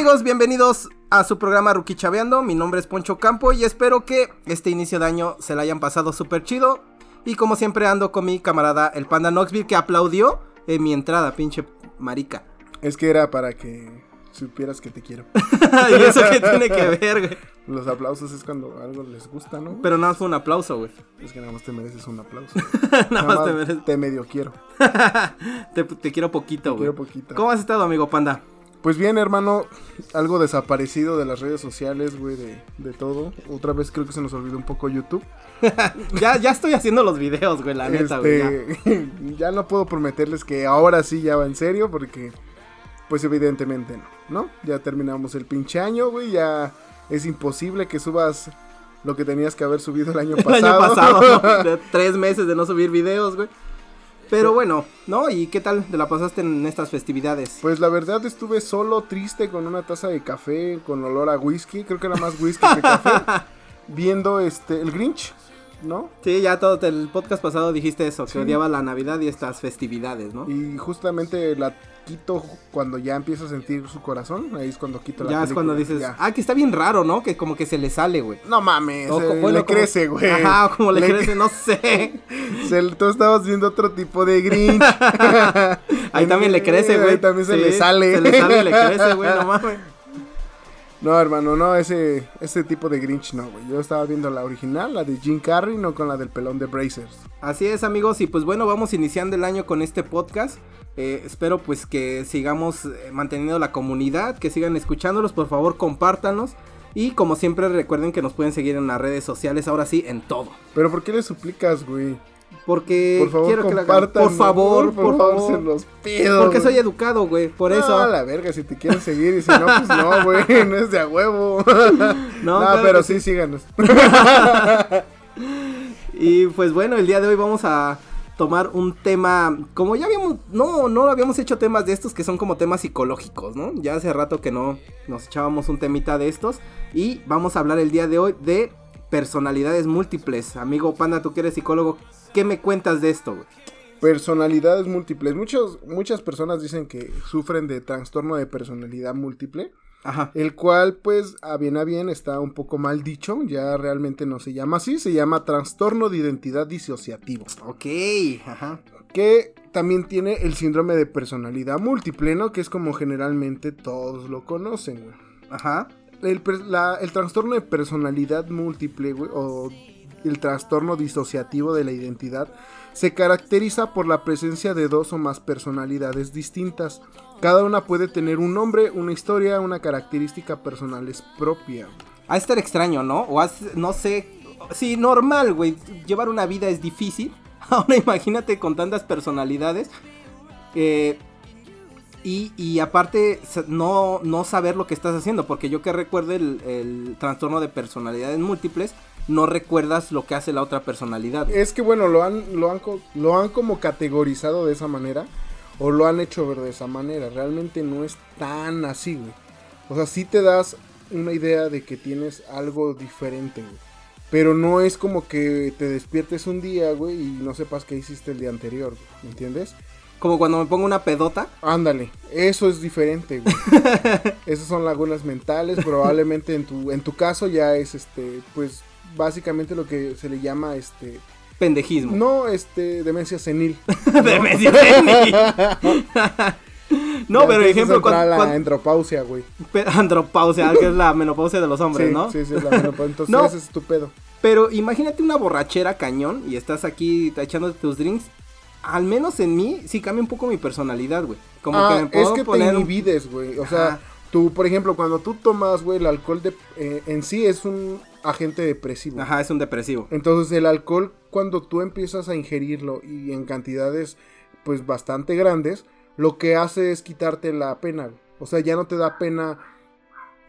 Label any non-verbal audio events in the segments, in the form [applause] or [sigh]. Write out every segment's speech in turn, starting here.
amigos? Bienvenidos a su programa Ruki Chaveando. Mi nombre es Poncho Campo y espero que este inicio de año se la hayan pasado súper chido. Y como siempre ando con mi camarada el Panda Knoxville que aplaudió en mi entrada, pinche marica. Es que era para que supieras que te quiero. [laughs] ¿Y eso qué tiene que ver, güey? Los aplausos es cuando algo les gusta, ¿no? Pero nada más fue un aplauso, güey. Es que nada más te mereces un aplauso. [laughs] nada, más te mereces. Te medio quiero. [laughs] te, te quiero poquito, güey. Quiero poquito. ¿Cómo has estado, amigo Panda? Pues bien, hermano, algo desaparecido de las redes sociales, güey, de, de todo. Otra vez creo que se nos olvidó un poco YouTube. [laughs] ya, ya estoy haciendo los videos, güey, la neta, güey. ya. Este, [laughs] ya no puedo prometerles que ahora sí ya va en serio, porque, pues evidentemente no, ¿no? Ya terminamos el pinche año, güey, ya es imposible que subas lo que tenías que haber subido el año [laughs] El pasado. año pasado, ¿no? De tres meses de no subir videos, güey. Pero bueno, ¿no? ¿Y qué tal te la pasaste en estas festividades? Pues la verdad estuve solo, triste, con una taza de café, con olor a whisky, creo que era más whisky que café, [laughs] viendo este, el Grinch, ¿no? Sí, ya todo el podcast pasado dijiste eso, que Sí. odiaba la Navidad y estas festividades, ¿no? Y justamente la quito cuando ya empiezo a sentir su corazón, ahí es cuando quito la ya es cuando dices, ya. ah, que está bien raro, ¿no? Que como que se le sale, güey. No mames, O se- bueno, le como- crece, güey. Ajá, o como le, Le- crece, no sé. [laughs] Se- tú estabas viendo otro tipo de Grinch. [laughs] Ahí también le crece, güey. Ahí también se Sí, le sale. Se le sale y le crece, güey, no mames. No, hermano, no, ese, ese tipo de Grinch no, güey. Yo estaba viendo la original, la de Jim Carrey, no con la del pelón de Brazers. Así es amigos y pues bueno vamos iniciando el año con este podcast. Eh, espero pues que sigamos eh, manteniendo la comunidad, que sigan escuchándolos, por favor compártanos. Y como siempre recuerden que nos pueden seguir en las redes sociales, ahora sí, en todo. Pero ¿por qué le suplicas, güey? Porque Por favor, quiero que lo hagan. compartan. Por favor, por, favor, se los pido. Porque soy educado, güey, por No, eso. a la verga, si te quieren seguir y si no, pues no, [laughs] güey, no es de a huevo. No, [laughs] No, claro pero que sí, síganos. [laughs] Y pues bueno, el día de hoy vamos a tomar un tema, como ya habíamos, no, no habíamos hecho temas de estos que son como temas psicológicos, ¿no? Ya hace rato que no nos echábamos un temita de estos y vamos a hablar el día de hoy de personalidades múltiples. Amigo Panda, tú que eres psicólogo, ¿qué me cuentas de esto, güey? Personalidades múltiples. Muchos, muchas personas dicen que sufren de trastorno de personalidad múltiple. Ajá. El cual, pues, a bien a bien está un poco mal dicho. Ya realmente no se llama así. Se llama trastorno de identidad disociativo. Ok, ajá. Que también tiene el síndrome de personalidad múltiple, ¿no? Que es como generalmente todos lo conocen, güey. Ajá. El, la- el trastorno de personalidad múltiple, güey, o el trastorno disociativo de la identidad, se caracteriza por la presencia de dos o más personalidades distintas. Cada una puede tener un nombre, una historia, una característica personales propia. Ha estar extraño, ¿no? O has- no sé. Sí, normal, güey. Llevar una vida es difícil. [laughs] Ahora imagínate con tantas personalidades. Eh, y, y aparte, no, no saber lo que estás haciendo. Porque yo que recuerdo el, el trastorno de personalidades múltiples, no recuerdas lo que hace la otra personalidad. Es que bueno, lo han, lo han, lo han como categorizado de esa manera, o lo han hecho ver de esa manera. Realmente no es tan así, güey. O sea, sí te das una idea de que tienes algo diferente, güey. Pero no es como que te despiertes un día, güey, y no sepas qué hiciste el día anterior, güey, ¿me entiendes? Como cuando me pongo una pedota. Ándale, eso es diferente, güey. [laughs] Esas son lagunas mentales, probablemente en tu, en tu caso ya es, este, pues, básicamente lo que se le llama, este, Pendejismo. no, este, demencia senil. [laughs] Demencia senil. [laughs] no, Ya pero ejemplo, cuando, la cuando- andropausia, güey. andropausia, que es la menopausia de los hombres, sí, ¿no? sí, sí, la menopausia. Entonces No. ese es tu pedo. Pero imagínate una borrachera cañón y estás aquí echándote tus drinks. Al menos en mí sí cambia un poco mi personalidad, güey. Como ah, que me puedo es que poner te inhibides, güey. O sea, Ajá. tú, por ejemplo, cuando tú tomas, güey, el alcohol de, eh, en sí es un agente depresivo. Ajá, es un depresivo. Entonces el alcohol, cuando tú empiezas a ingerirlo y en cantidades, pues, bastante grandes, lo que hace es quitarte la pena. O sea, ya no te da pena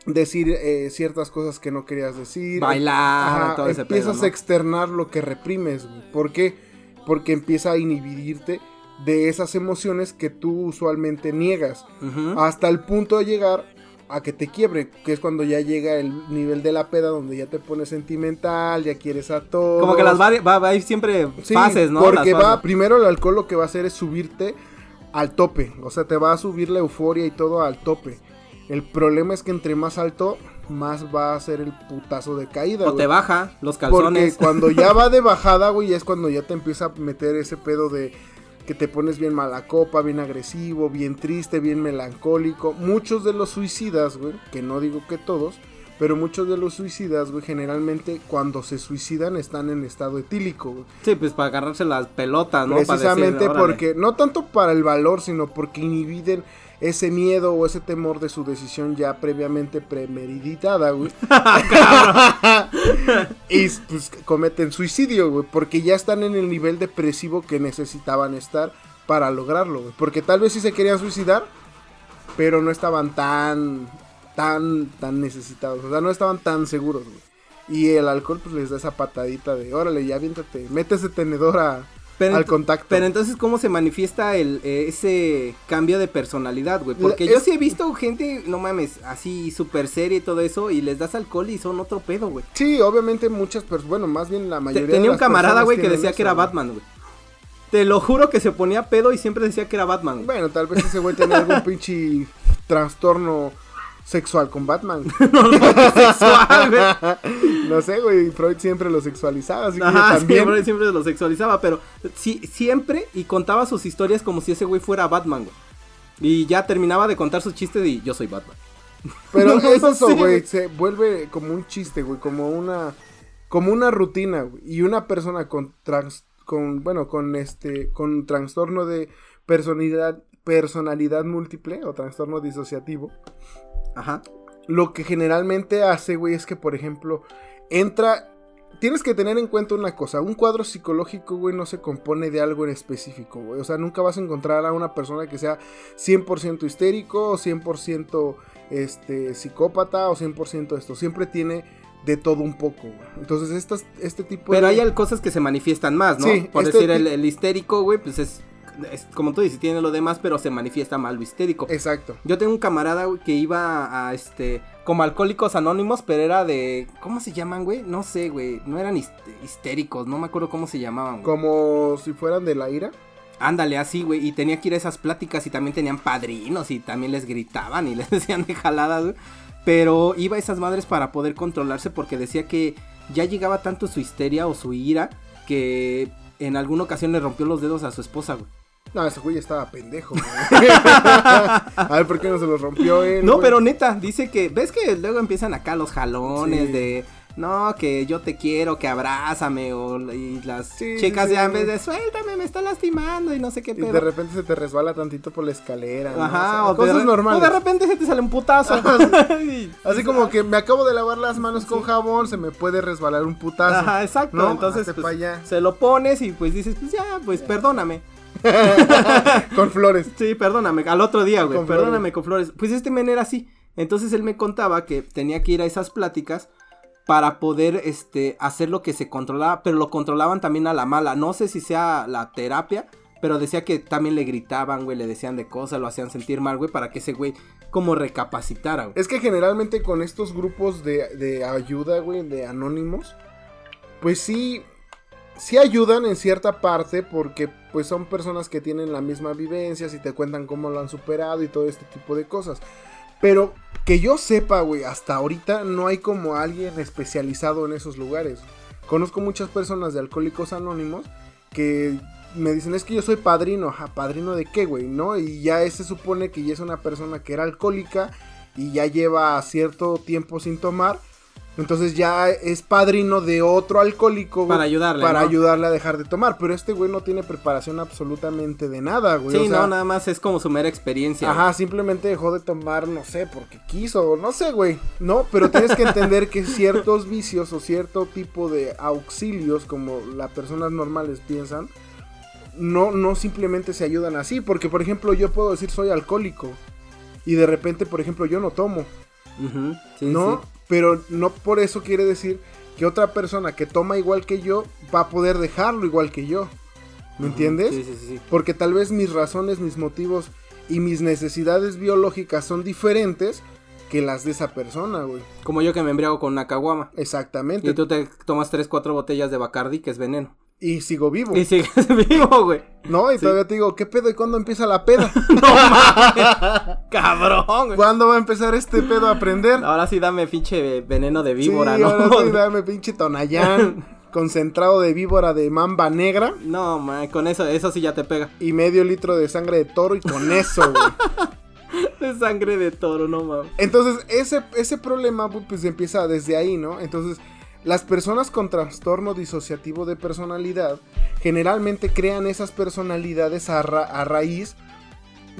decir eh, ciertas cosas que no querías decir. Bailar, Ajá, todo ese empiezas pedo, a externar lo que reprimes, güey. ¿Por qué? Porque empieza a inhibirte de esas emociones que tú usualmente niegas. Hasta el punto de llegar a que te quiebre, que es cuando ya llega el nivel de la peda donde ya te pones sentimental, ya quieres a todo. Como que las vari- va, va a ir siempre Sí, fases, ¿no? Porque Las va, fases. primero el alcohol lo que va a hacer es subirte al tope, o sea, te va a subir la euforia y todo al tope. El problema es que entre más alto, más va a ser el putazo de caída. O te baja los Porque calzones. cuando ya [laughs] va de bajada, güey, es cuando ya te empieza a meter ese pedo de que te pones bien mala copa, bien agresivo, bien triste, bien melancólico. Muchos de los suicidas, güey, que no digo que todos, pero muchos de los suicidas, güey, generalmente cuando se suicidan están en estado etílico, güey. Sí, pues para agarrarse las pelotas, ¿no? Decir, Precisamente porque, no tanto para el valor, sino porque inhibiden ese miedo o ese temor de su decisión ya previamente premeditada, güey. [laughs] [laughs] y pues cometen suicidio, güey, porque ya están en el nivel depresivo que necesitaban estar para lograrlo, güey. Porque tal vez sí se querían suicidar, pero no estaban tan, tan, tan necesitados, o sea, no estaban tan seguros, güey. Y el alcohol pues les da esa patadita de, órale, ya aviéntate, mete ese tenedor a, Pero al contacto. Pero entonces, ¿cómo se manifiesta el, eh, ese cambio de personalidad, güey? Porque La- yo es- sí he visto gente, no mames, así súper seria y todo eso, y les das alcohol y son otro pedo, güey. Sí, obviamente muchas personas, bueno, más bien la mayoría de Tenía un las camarada, personas güey, que decía eso, que era. Batman, güey. Te lo juro que se ponía pedo y siempre decía que era Batman, güey. Bueno, tal vez ese güey tenía algún [laughs] pinche trastorno sexual con Batman. [laughs] Sexual, güey. [laughs] no sé, güey, Freud siempre lo sexualizaba, así que también. siempre, siempre lo sexualizaba, pero sí, siempre y contaba sus historias como si ese güey fuera Batman, güey. Y ya terminaba de contar sus chistes y yo soy Batman. Pero [laughs] No, es eso, güey, se vuelve como un chiste, güey, como una como una rutina, güey. Y una persona con trans, con bueno, con este con trastorno de personalidad personalidad múltiple o trastorno disociativo, Ajá. lo que generalmente hace, güey, es que, por ejemplo, entra... Tienes que tener en cuenta una cosa, un cuadro psicológico, güey, no se compone de algo en específico, güey. O sea, nunca vas a encontrar a una persona que sea 100% histérico o 100% este, psicópata o 100% esto. Siempre tiene de todo un poco, güey. Entonces, estas, este tipo Pero de... hay cosas que se manifiestan más, ¿no? Sí, Por este decir, el, el histérico, güey, pues es, es como tú dices, tiene lo demás, pero se manifiesta mal lo histérico. Exacto. Yo tengo un camarada, güey, que iba a, este, como alcohólicos anónimos, pero era de, ¿cómo se llaman, güey? No sé, güey, no eran hist- histéricos, no me acuerdo cómo se llamaban, güey. Como si fueran de la ira. Ándale, así, güey, y tenía que ir a esas pláticas y también tenían padrinos y también les gritaban y [laughs] les decían de jaladas, güey. Pero iba a esas madres para poder controlarse porque decía que ya llegaba tanto su histeria o su ira que en alguna ocasión le rompió los dedos a su esposa, güey. No, ese güey estaba pendejo, güey. [laughs] a ver, ¿por qué no se los rompió él? No, güey? pero neta, dice que, ¿ves que luego empiezan acá los jalones Sí. de, no, que yo te quiero, que abrázame, o y las Sí, chicas sí, ya en vez de, suéltame, me está lastimando y no sé qué Y pedo. de repente se te resbala tantito por la escalera. ¿no? Ajá, O sea, o, cosas de, normales. o de repente se te sale un putazo. [laughs] Y- Así como que me acabo de lavar las manos con jabón, se me puede resbalar un putazo. Ajá, exacto. ¿no? Entonces, pues, allá. se lo pones y pues dices, pues ya, pues perdóname. [laughs] Con flores. Sí, perdóname. Al otro día, güey. Con Perdóname con flores. Pues este men era así. Entonces él me contaba que tenía que ir a esas pláticas para poder este hacer lo que se controlaba, pero lo controlaban también a la mala. No sé si sea la terapia, pero decía que también le gritaban, güey, le decían de cosas, lo hacían sentir mal, güey, para que ese güey como recapacitara, güey. Es que generalmente con estos grupos de, de ayuda, güey, de anónimos, pues sí, sí ayudan en cierta parte porque pues son personas que tienen la misma vivencia, si te cuentan cómo lo han superado y todo este tipo de cosas. Pero que yo sepa, güey, hasta ahorita no hay como alguien especializado en esos lugares. Conozco muchas personas de alcohólicos anónimos que me dicen, es que yo soy padrino, ajá, padrino de qué, güey, ¿no? Y ya se supone que ya es una persona que era alcohólica y ya lleva cierto tiempo sin tomar. Entonces ya es padrino de otro alcohólico, güey, Para ayudarle, Para ¿no? ayudarle a dejar de tomar. Pero este güey no tiene preparación absolutamente de nada, güey. Sí, o sea, no, nada más es como su mera experiencia. güey. Ajá, simplemente dejó de tomar, no sé, porque quiso, no sé, güey. No, pero tienes que entender que ciertos vicios o cierto tipo de auxilios, como las personas normales piensan, no, no simplemente se ayudan así. Porque, por ejemplo, yo puedo decir soy alcohólico. Y de repente, por ejemplo, yo no tomo. Sí, ¿no? sí. Pero no por eso quiere decir que otra persona que toma igual que yo va a poder dejarlo igual que yo. ¿Me entiendes? Sí, sí, sí, sí. Porque tal vez mis razones, mis motivos y mis necesidades biológicas son diferentes que las de esa persona, güey. Como yo que me embriago con una caguama. Exactamente. Y tú te tomas 3, 4 botellas de Bacardi, que es veneno. Y sigo vivo. Y sigues [laughs] vivo, güey. No, y Sí. todavía te digo, ¿qué pedo? ¿Y cuándo empieza la peda? [laughs] No mames. [laughs] Cabrón, güey. ¿Cuándo va a empezar este pedo a aprender? Ahora sí dame pinche veneno de víbora, sí, ¿no? ahora sí, dame pinche tonallán, concentrado de víbora de mamba negra No, man, con eso, eso sí ya te pega. y medio litro de sangre de toro y con eso, güey. De sangre de toro, no mames. Entonces, ese, ese problema pues, empieza desde ahí, ¿no? Entonces, las personas con trastorno disociativo de personalidad generalmente crean esas personalidades a, ra- a raíz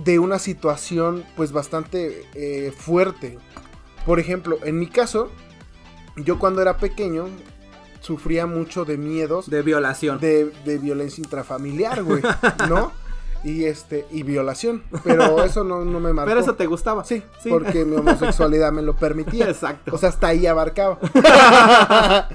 de una situación pues bastante eh, fuerte. Por ejemplo, en mi caso, yo cuando era pequeño sufría mucho de miedos De violación. de, de violencia intrafamiliar, güey, ¿no? [laughs] Y este, y violación. Pero [laughs] eso no, no me marcó. Pero eso te gustaba. Sí, Sí. porque mi homosexualidad me lo permitía. [laughs] Exacto. O sea, hasta ahí abarcaba. [laughs]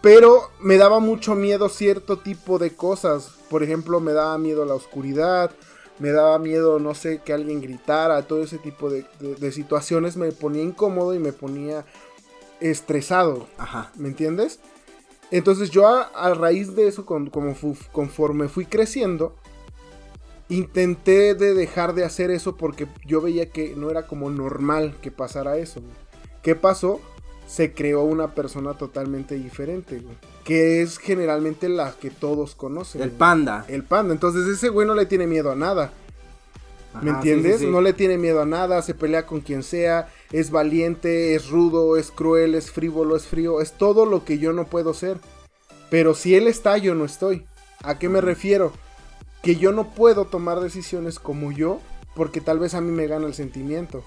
Pero me daba mucho miedo cierto tipo de cosas. Por ejemplo, me daba miedo la oscuridad. Me daba miedo, no sé, que alguien gritara. Todo ese tipo de, de- de situaciones me ponía incómodo y me ponía estresado. Ajá. ¿Me entiendes? Entonces yo a, a raíz de eso, con- como fu- conforme fui creciendo, intenté de dejar de hacer eso porque yo veía que no era como normal que pasara eso. güey. ¿Qué pasó? Se creó una persona totalmente diferente, güey, que es generalmente la que todos conocen. El güey. panda. El panda. Entonces ese güey no le tiene miedo a nada. ¿Me sí, entiendes? sí, sí. No le tiene miedo a nada, se pelea con quien sea, es valiente, es rudo, es cruel, es frívolo, es frío, es todo lo que yo no puedo ser. Pero si él está, yo no estoy. ¿A qué me refiero? Que yo no puedo tomar decisiones como yo, porque tal vez a mí me gana el sentimiento.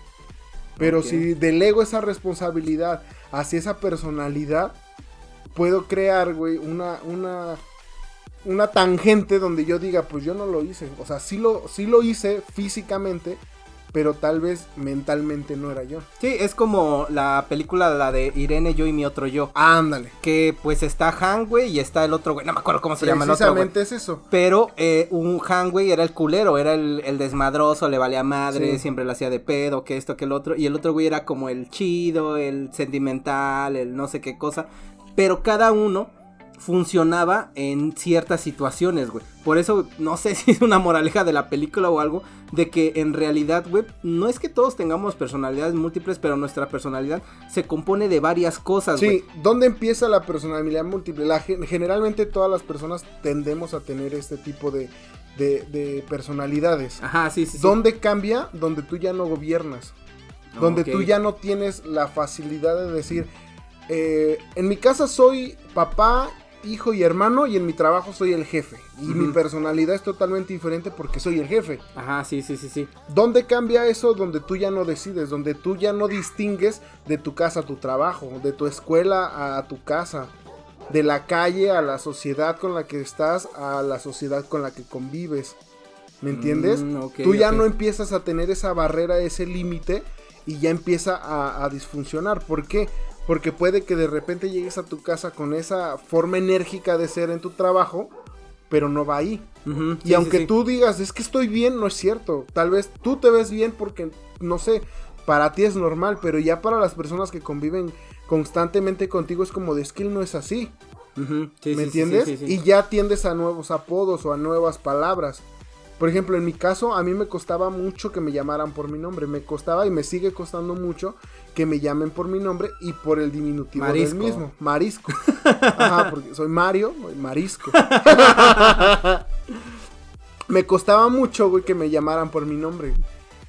Pero si delego esa responsabilidad hacia esa personalidad, puedo crear, güey, una, una, una tangente donde yo diga, pues yo no lo hice. O sea, sí lo, sí lo hice físicamente, pero tal vez mentalmente no era yo. Sí, es como la película, la de Irene, yo y mi otro yo. Ándale. Que pues está Han, güey, y está el otro güey. No me acuerdo cómo se llama el otro. Precisamente es eso. Pero eh, un Han, güey, era el culero, era el, el desmadroso, le valía madre, Sí. siempre lo hacía de pedo, que esto, que el otro. Y el otro güey era como el chido, el sentimental, el no sé qué cosa. Pero cada uno funcionaba en ciertas situaciones, güey. Por eso, no sé [laughs] si es una moraleja de la película o algo, de que en realidad, güey, no es que todos tengamos personalidades múltiples, pero nuestra personalidad se compone de varias cosas, güey. Sí, ¿dónde empieza la personalidad múltiple? La generalmente todas las personas tendemos a tener este tipo de, de- de personalidades. Ajá, sí, sí, sí. ¿Dónde cambia? Donde tú ya no gobiernas. donde tú ya no tienes la facilidad de decir, eh, en mi casa soy papá, hijo y hermano y en mi trabajo soy el jefe. Y mi personalidad es totalmente diferente porque soy el jefe. Ajá, sí, sí, sí, sí. ¿Dónde cambia eso? Donde tú ya no decides, donde tú ya no distingues de tu casa a tu trabajo, de tu escuela a tu casa, de la calle a la sociedad con la que estás, a la sociedad con la que convives. ¿Me entiendes? Mm, tú ya no empiezas a tener esa barrera, ese límite y ya empieza a, a disfuncionar. ¿Por qué? Porque puede que de repente llegues a tu casa con esa forma enérgica de ser en tu trabajo, pero no va ahí. Y sí, aunque sí, sí. tú digas, es que estoy bien, no es cierto. Tal vez tú te ves bien porque, no sé, para ti es normal, pero ya para las personas que conviven constantemente contigo es como de él no es así. ¿Me entiendes? Y ya tiendes a nuevos apodos o a nuevas palabras. Por ejemplo, en mi caso, a mí me costaba mucho que me llamaran por mi nombre. Me costaba y me sigue costando mucho que me llamen por mi nombre y por el diminutivo Marisco. del mismo. Marisco. [laughs] Ajá, porque soy Mario, Marisco. [laughs] me costaba mucho, güey, que me llamaran por mi nombre.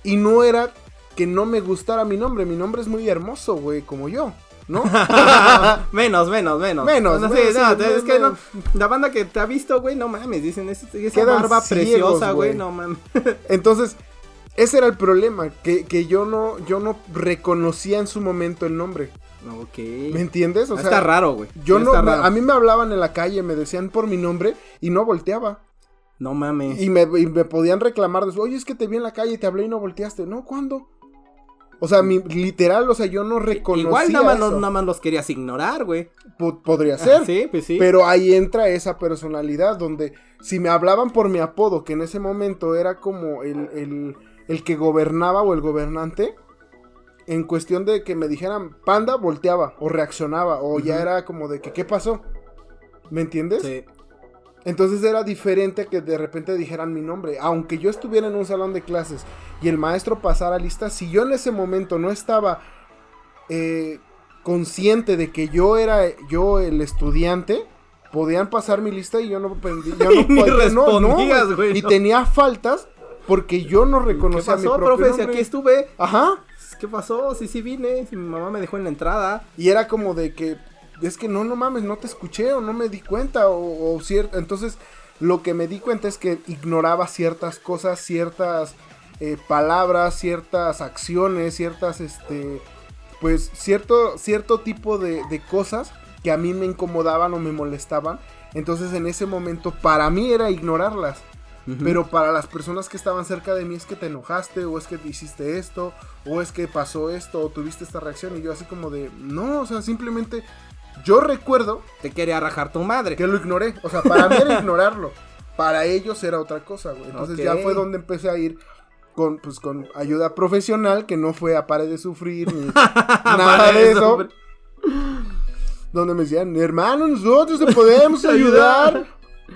Y no era que no me gustara mi nombre. Mi nombre es muy hermoso, güey, como yo, ¿no? [laughs] menos, menos, menos. Menos, No, sí, no, sí, es que no, la banda que te ha visto, güey, no mames, dicen, "Es- esa barba ciegos, preciosa, güey, no mames. [laughs] Entonces, ese era el problema, que, que yo no, yo no reconocía en su momento el nombre. ok. ¿Me entiendes? O sea, está raro, güey. yo no, a mí me hablaban en la calle, me decían por mi nombre y no volteaba. No mames. Y me, y me podían reclamar, de, oye, es que te vi en la calle y te hablé y no volteaste. No, ¿cuándo? O sea, mi, literal, o sea, yo no reconocía Igual nada más, eso. los- nada más los querías ignorar, güey. Po- podría ser. Sí, pues sí. Pero ahí entra esa personalidad donde si me hablaban por mi apodo, que en ese momento era como el, el- el que gobernaba o el gobernante, en cuestión de que me dijeran panda, volteaba o reaccionaba o ya era como de que qué pasó. ¿Me entiendes? Sí. Entonces era diferente que de repente dijeran mi nombre. Aunque yo estuviera en un salón de clases y el maestro pasara lista, si yo en ese momento no estaba eh, consciente de que yo era yo el estudiante, podían pasar mi lista y yo no, yo [laughs] no, no, no, güey, Y tenía faltas porque yo no reconocía ¿Qué pasó, mi propio profe? aquí estuve. Ajá. ¿Qué pasó? Sí, sí vine. Si mi mamá me dejó en la entrada. Y era como de que es que no, no mames, no te escuché o no me di cuenta o, cierto. Entonces, lo que me di cuenta es que ignoraba ciertas cosas, ciertas eh, palabras, ciertas acciones, ciertas, este, pues, cierto, cierto tipo de, cosas que a mí me incomodaban o me molestaban. Entonces, en ese momento, para mí era ignorarlas. Pero para las personas que estaban cerca de mí es que te enojaste, o es que hiciste esto, o es que pasó esto, o tuviste esta reacción. Y yo así como de, no, o sea, simplemente yo recuerdo. Te quería rajar tu madre. Que lo ignoré. O sea, para mí era [laughs] ignorarlo. Para ellos era otra cosa, güey. Entonces ya fue donde empecé a ir con, pues, con ayuda profesional, que no fue a pare de sufrir ni [laughs] nada de eso. donde me decían, hermano, nosotros te podemos [laughs] ayudar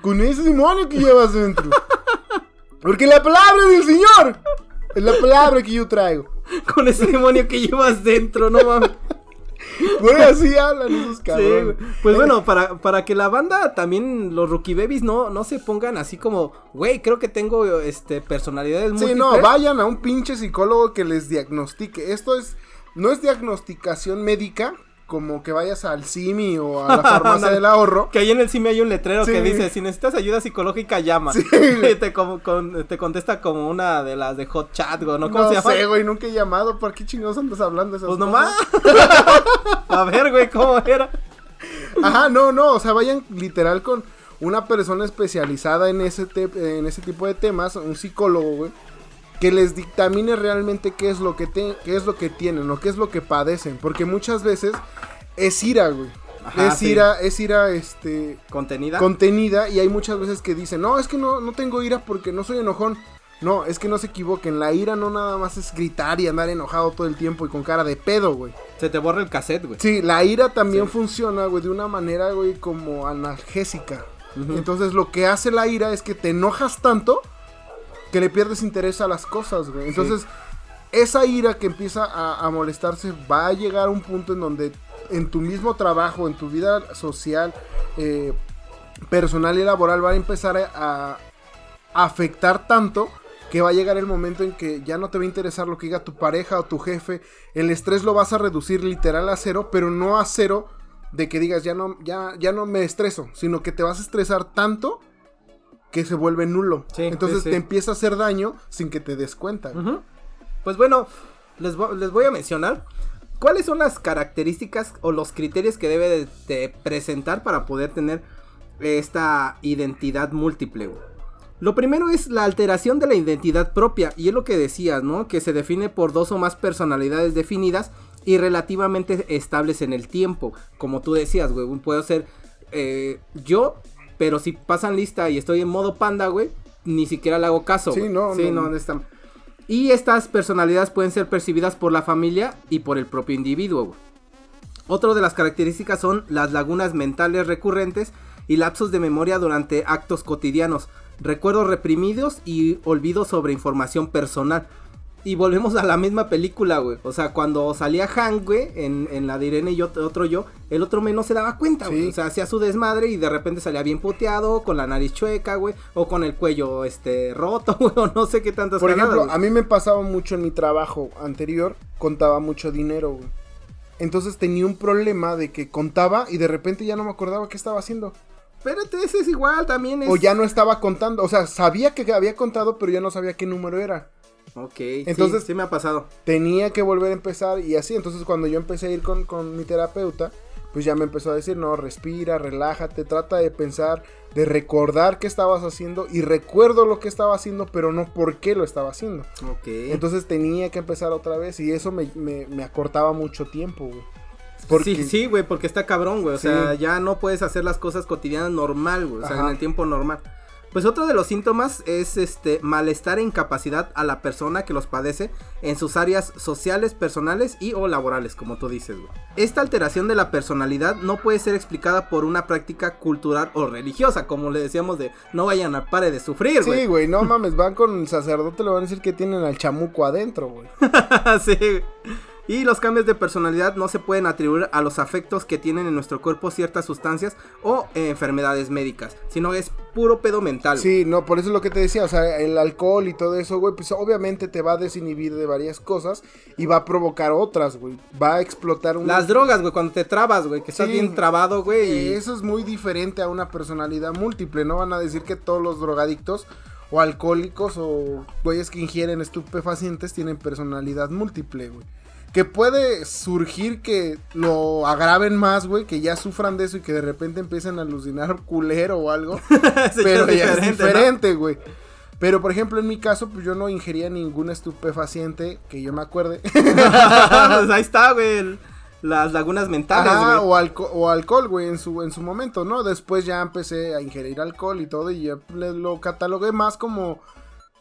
con ese demonio que llevas dentro. Porque la palabra del Señor es la palabra que yo traigo. Con ese demonio que llevas dentro, no mames. [laughs] Güey, así hablan esos cabrones. pues bueno, para, para que la banda también, los Rookie Babies, no, no se pongan así como, güey, creo que tengo este personalidades muy. Sí, no, vayan a un pinche psicólogo que les diagnostique. Esto es, no es diagnosticación médica, como que vayas al CIMI o a [laughs] la farmacia del ahorro. Que ahí en el CIMI hay un letrero que dice, si necesitas ayuda psicológica, llama. Sí. [laughs] te, como, te contesta como una de las de Hot Chat, güey, ¿no? ¿Cómo no se llama? sé, güey, nunca he llamado. ¿Por qué chingados andas hablando de esas Pues nomás. [laughs] a ver, güey, ¿cómo era? Ajá, no, no, o sea, vayan literal con una persona especializada en ese, en ese tipo de temas, un psicólogo, güey que les dictamine realmente qué es lo que, qué es lo que tienen o qué es lo que padecen. Porque muchas veces es ira, güey. es ira, es ira, este... Contenida. Contenida y hay muchas veces que dicen, no, es que no, no tengo ira porque no soy enojón. No, es que no se equivoquen, la ira no nada más es gritar y andar enojado todo el tiempo y con cara de pedo, güey. Se te borra el cassette, güey. Sí, la ira también funciona, güey, de una manera, güey, como analgésica. Entonces lo que hace la ira es que te enojas tanto que le pierdes interés a las cosas, güey. Entonces, esa ira que empieza a, molestarse va a llegar a un punto en donde en tu mismo trabajo, en tu vida social, eh, personal y laboral, va a empezar a, afectar tanto que va a llegar el momento en que ya no te va a interesar lo que diga tu pareja o tu jefe. El estrés lo vas a reducir literal a cero, pero no a cero de que digas ya no, ya, ya no me estreso, sino que te vas a estresar tanto que se vuelve nulo. Entonces te empieza a hacer daño sin que te des cuenta. Pues bueno, les, voy a mencionar cuáles son las características o los criterios que debe de, presentar para poder tener esta identidad múltiple. Lo primero es la alteración de la identidad propia, y es lo que decías, ¿no? Que se define por dos o más personalidades definidas y relativamente estables en el tiempo. Como tú decías, güey, puedo ser eh, yo pero si pasan lista y estoy en modo panda, güey, ni siquiera le hago caso. Sí, no, sí, no, no están. Y estas personalidades pueden ser percibidas por la familia y por el propio individuo. Güey. Otro de las características son las lagunas mentales recurrentes y lapsos de memoria durante actos cotidianos, recuerdos reprimidos y olvidos sobre información personal. Y volvemos a la misma película, güey. O sea, cuando salía Hank, güey, en, la de Irene y otro yo, el otro menos no se daba cuenta, güey. O sea, hacía su desmadre y de repente salía bien puteado, con la nariz chueca, güey, o con el cuello, este, roto, [laughs] güey, o no sé qué tantas Por ejemplo, a mí me pasaba mucho en mi trabajo anterior, contaba mucho dinero, güey. Entonces tenía un problema de que contaba y de repente ya no me acordaba qué estaba haciendo. Espérate, ese es igual, también es... O ya no estaba contando, o sea, sabía que había contado, pero ya no sabía qué número era. Ok, entonces sí, me ha pasado. Tenía que volver a empezar y así. Entonces, cuando yo empecé a ir con, con mi terapeuta, pues ya me empezó a decir: no, respira, relájate, trata de pensar, de recordar qué estabas haciendo. Y recuerdo lo que estaba haciendo, pero no por qué lo estaba haciendo. Ok. Entonces tenía que empezar otra vez y eso me, me, acortaba mucho tiempo, güey. Sí, sí, güey, porque está cabrón, güey. O sea, ya no puedes hacer las cosas cotidianas normal, güey. O sea, en el tiempo normal. Pues otro de los síntomas es este malestar e incapacidad a la persona que los padece en sus áreas sociales, personales y o laborales, como tú dices, güey. Esta alteración de la personalidad no puede ser explicada por una práctica cultural o religiosa, como le decíamos de no vayan a pare de sufrir, güey. Sí, güey, no [laughs] mames, van con el sacerdote, le van a decir que tienen al chamuco adentro, güey. [laughs] sí. Y los cambios de personalidad no se pueden atribuir a los afectos que tienen en nuestro cuerpo ciertas sustancias o eh, enfermedades médicas, sino es puro pedo mental. Sí, no, por eso es lo que te decía, o sea, el alcohol y todo eso, güey, pues obviamente te va a desinhibir de varias cosas y va a provocar otras, güey. Va a explotar un... Las drogas, güey, cuando te trabas, güey, que estás bien trabado, güey. Y... Eso es muy diferente a una personalidad múltiple, no van a decir que todos los drogadictos o alcohólicos o güeyes que ingieren estupefacientes tienen personalidad múltiple, güey que puede surgir que lo agraven más, güey, que ya sufran de eso y que de repente empiecen a alucinar [laughs] culero o algo. [laughs] pero ya es diferente, güey. Pero por ejemplo, en mi caso, pues yo no ingería ningún estupefaciente que yo me acuerde. [laughs] pues ahí está, güey. Las lagunas mentales, güey. O, o alcohol, güey, en su, en su momento, ¿no? Después ya empecé a ingerir alcohol y todo y ya lo catalogué más como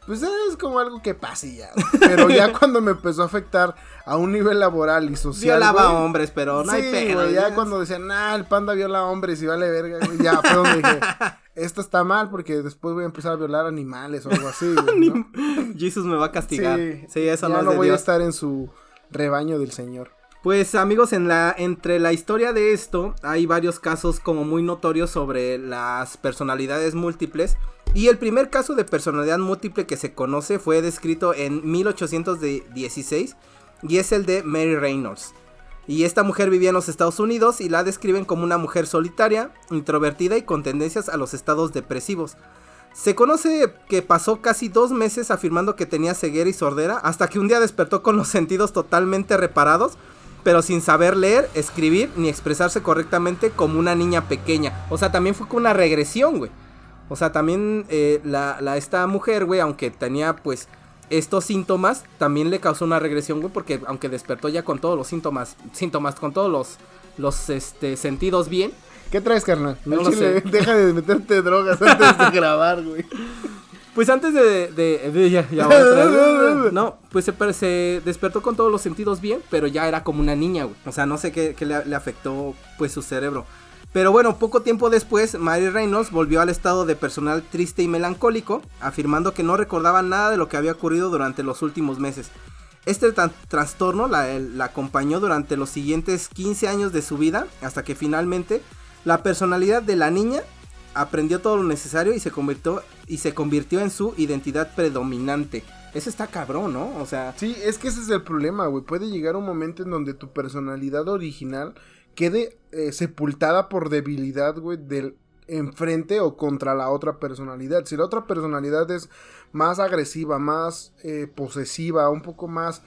pues es como algo que pasa y ya. Pero ya [laughs] cuando me empezó a afectar a un nivel laboral y social. Violaba hombres, pero no hay pedo. ya cuando decían, nah, el panda viola hombres y vale verga, ya fue donde dije, [laughs] esto está mal porque después voy a empezar a violar animales o algo así. ¿no? [laughs] Jesús me va a castigar. Sí, eso ya no, voy a estar en su rebaño del Señor. Pues amigos, en la, entre la historia de esto hay varios casos como muy notorios sobre las personalidades múltiples. Y el primer caso de personalidad múltiple que se conoce fue descrito en 1816 y es el de Mary Reynolds. Y esta mujer vivía en los Estados Unidos y la describen como una mujer solitaria, introvertida y con tendencias a los estados depresivos. Se conoce que pasó casi dos meses afirmando que tenía ceguera y sordera hasta que un día despertó con los sentidos totalmente reparados pero sin saber leer, escribir ni expresarse correctamente como una niña pequeña. O sea, también fue con una regresión, güey. O sea, también eh, la, la, esta mujer, güey, aunque tenía pues estos síntomas, también le causó una regresión, güey, porque aunque despertó ya con todos los síntomas, síntomas, con todos los, los este, sentidos bien. ¿Qué traes, carnal? No lo sé. [laughs] Deja de meterte drogas antes de [laughs] grabar, güey. Pues antes de. de, ya, ya a [laughs] No, pues se, se, despertó con todos los sentidos bien, pero ya era como una niña, güey. O sea, no sé qué, le, afectó, pues, su cerebro. Pero bueno, poco tiempo después, Mary Reynolds volvió al estado de personal triste y melancólico, afirmando que no recordaba nada de lo que había ocurrido durante los últimos meses. Este trastorno la, acompañó durante los siguientes 15 años de su vida, hasta que finalmente la personalidad de la niña aprendió todo lo necesario y se convirtió y se convirtió en su identidad predominante. Eso está cabrón, ¿no? O sea. Sí, es que ese es el problema, güey. Puede llegar un momento en donde tu personalidad original quede eh, sepultada por debilidad, güey, del enfrente o contra la otra personalidad. Si la otra personalidad es más agresiva, más eh, posesiva, un poco más,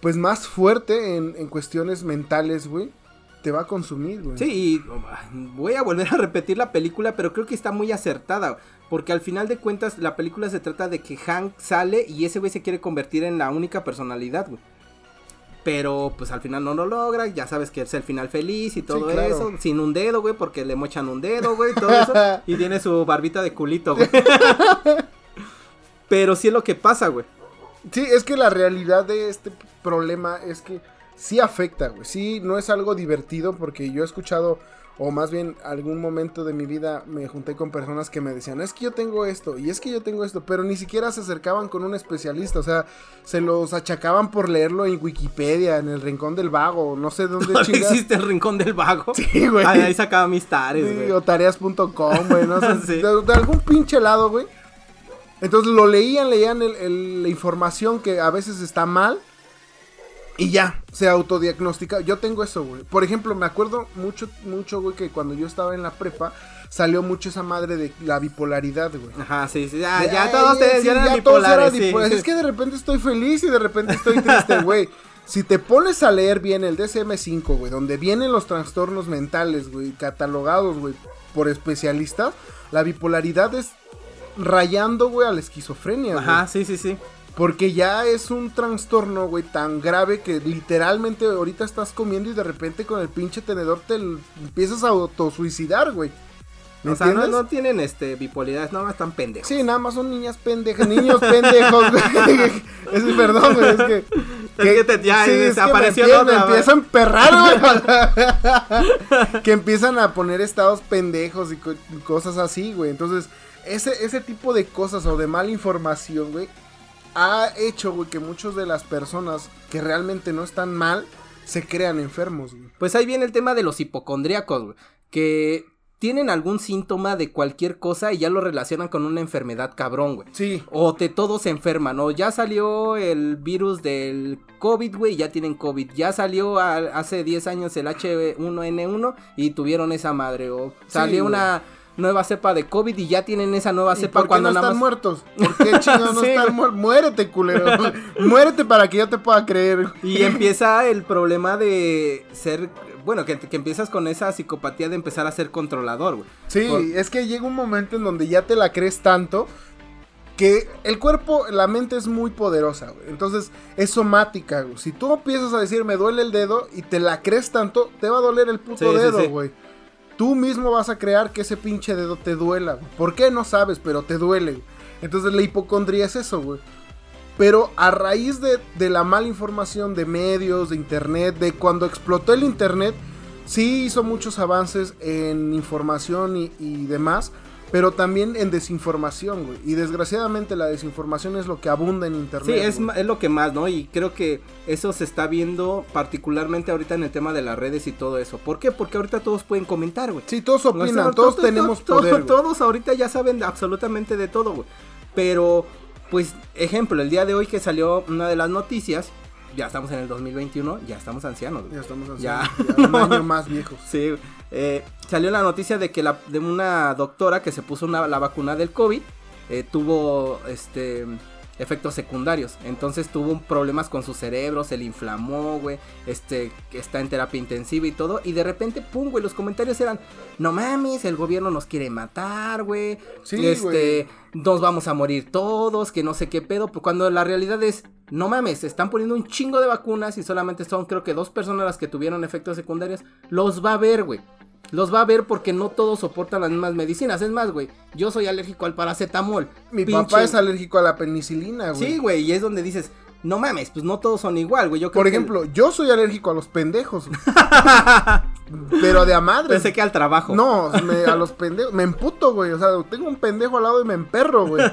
pues más fuerte en, en cuestiones mentales, güey, te va a consumir, güey. Sí, y voy a volver a repetir la película, pero creo que está muy acertada. Porque al final de cuentas, la película se trata de que Hank sale y ese güey se quiere convertir en la única personalidad, güey. Pero pues al final no lo logra, ya sabes que es el final feliz y todo eso, sin un dedo, güey, porque le mochan un dedo, güey, todo eso. [laughs] y tiene su barbita de culito, güey. [laughs] Pero sí es lo que pasa, güey. Sí, es que la realidad de este problema es que sí afecta, güey. Sí, no es algo divertido porque yo he escuchado, o más bien algún momento de mi vida me junté con personas que me decían, es que yo tengo esto, y es que yo tengo esto, pero ni siquiera se acercaban con un especialista, o sea, se los achacaban por leerlo en Wikipedia, en el Rincón del Vago, no sé [laughs] dónde chingas. existe el Rincón del Vago? Sí, güey. Ahí, sacaba mis tareas, sí, o tareas.com, güey, no [laughs] sé, de, algún pinche lado, güey. Entonces lo leían, leían la información que a veces está mal y ya, se autodiagnostica. Yo tengo eso, güey. Por ejemplo, me acuerdo mucho, mucho, güey, que cuando yo estaba en la prepa, salió mucho esa madre de la bipolaridad, güey. Ajá, sí, sí. Ya, todos te ya bipolares, Es que de repente estoy feliz y de repente estoy triste, [laughs] güey. Si te pones a leer bien el DSM-5, güey, donde vienen los trastornos mentales, güey, catalogados, güey, por especialistas, la bipolaridad es rayando, güey, a la esquizofrenia. Ajá, sí, sí, sí. Porque ya es un trastorno, güey, tan grave que literalmente ahorita estás comiendo y de repente con el pinche tenedor te empiezas a autosuicidar, güey. o sea, no, no, tienen este bipolaridad, nada más están pendejos. Sí, nada más son niñas pendejas, niños pendejos, güey. [laughs] es perdón, güey, es que. Es que te, ya sí, desapareció es que me, empiezo a emperrar, güey. [laughs] [laughs] que empiezan a poner estados pendejos y, co y cosas así, güey. Entonces, ese, ese tipo de cosas o de mala información, güey, ha hecho, güey, que muchas de las personas que realmente no están mal se crean enfermos, güey. Pues ahí viene el tema de los hipocondríacos, güey. Que tienen algún síntoma de cualquier cosa y ya lo relacionan con una enfermedad cabrón, güey. Sí. O te todos se enferman, o ya salió el virus del COVID, güey, ya tienen COVID. Ya salió hace 10 años el H1N1 y tuvieron esa madre. O salió una nueva cepa de COVID y ya tienen esa nueva cepa por qué cuando no están muertos. ¿Por qué chingados no [laughs] están muertos? Muérete, culero. [laughs] Muérete para que yo te pueda creer. Y empieza el problema de ser bueno, que, que, empiezas con esa psicopatía de empezar a ser controlador, güey. Sí, es que llega un momento en donde ya te la crees tanto que el cuerpo, la mente es muy poderosa, güey. Entonces es somática, güey. Si tú empiezas a decir me duele el dedo y te la crees tanto, te va a doler el puto dedo, güey. Tú mismo vas a crear que ese pinche dedo te duela, güey. ¿Por qué? No sabes, pero te duele. Entonces la hipocondría es eso, güey. Pero a raíz de, la mala información de medios, de internet, de cuando explotó el internet, sí hizo muchos avances en información y, demás, pero también en desinformación, güey. Y desgraciadamente la desinformación es lo que abunda en internet. Sí, es, es, lo que más, ¿no? Y creo que eso se está viendo particularmente ahorita en el tema de las redes y todo eso. ¿Por qué? Porque ahorita todos pueden comentar, güey. Sí, todos opinan, todos, tenemos poder. Todos ahorita ya saben absolutamente de todo, güey. Pero pues, ejemplo, el día de hoy que salió una de las noticias, ya estamos en el 2021, ya estamos ancianos. Ya estamos ancianos. [laughs] Ya, un año más viejos. Sí, eh, salió la noticia de que la, de una doctora que se puso la vacuna del COVID eh, tuvo este efectos secundarios. Entonces tuvo problemas con su cerebro, se le inflamó, güey. Este, está en terapia intensiva y todo. Y de repente, pum, güey, los comentarios eran, no mames, el gobierno nos quiere matar, güey. Sí, este, nos vamos a morir todos, que no sé qué pedo. Cuando la realidad es, no mames, están poniendo un chingo de vacunas y solamente son creo que dos personas las que tuvieron efectos secundarios. Los va a ver, güey los va a ver porque no todos soportan las mismas medicinas. Es más, güey, yo soy alérgico al paracetamol. Mi papá es alérgico a la penicilina, güey. Sí, güey, y es donde dices, no mames, pues no todos son igual, güey. Por ejemplo, yo soy alérgico a los pendejos. [laughs] pero de a madre. Pensé que al trabajo. No, a los pendejos. Me emputo, güey. O sea, tengo un pendejo al lado y me emperro, güey.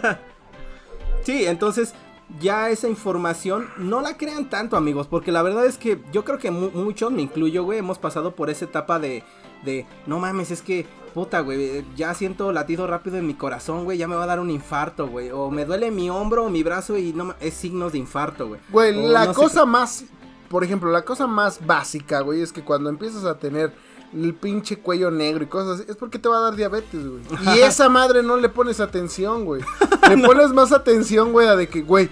[laughs] sí, entonces ya esa información no la crean tanto, amigos. Porque la verdad es que yo creo que muchos, me incluyo, güey, hemos pasado por esa etapa de de, no mames, es que, puta, güey, ya siento latido rápido en mi corazón, güey, ya me va a dar un infarto, güey. O me duele mi hombro o mi brazo y no es signos de infarto, güey. Güey, la cosa más, por ejemplo, la cosa más básica, güey, es que cuando empiezas a tener el pinche cuello negro y cosas así, es porque te va a dar diabetes, güey. Y [laughs] esa madre no le pones atención, güey. [laughs] Le pones más atención, güey, a de que, güey,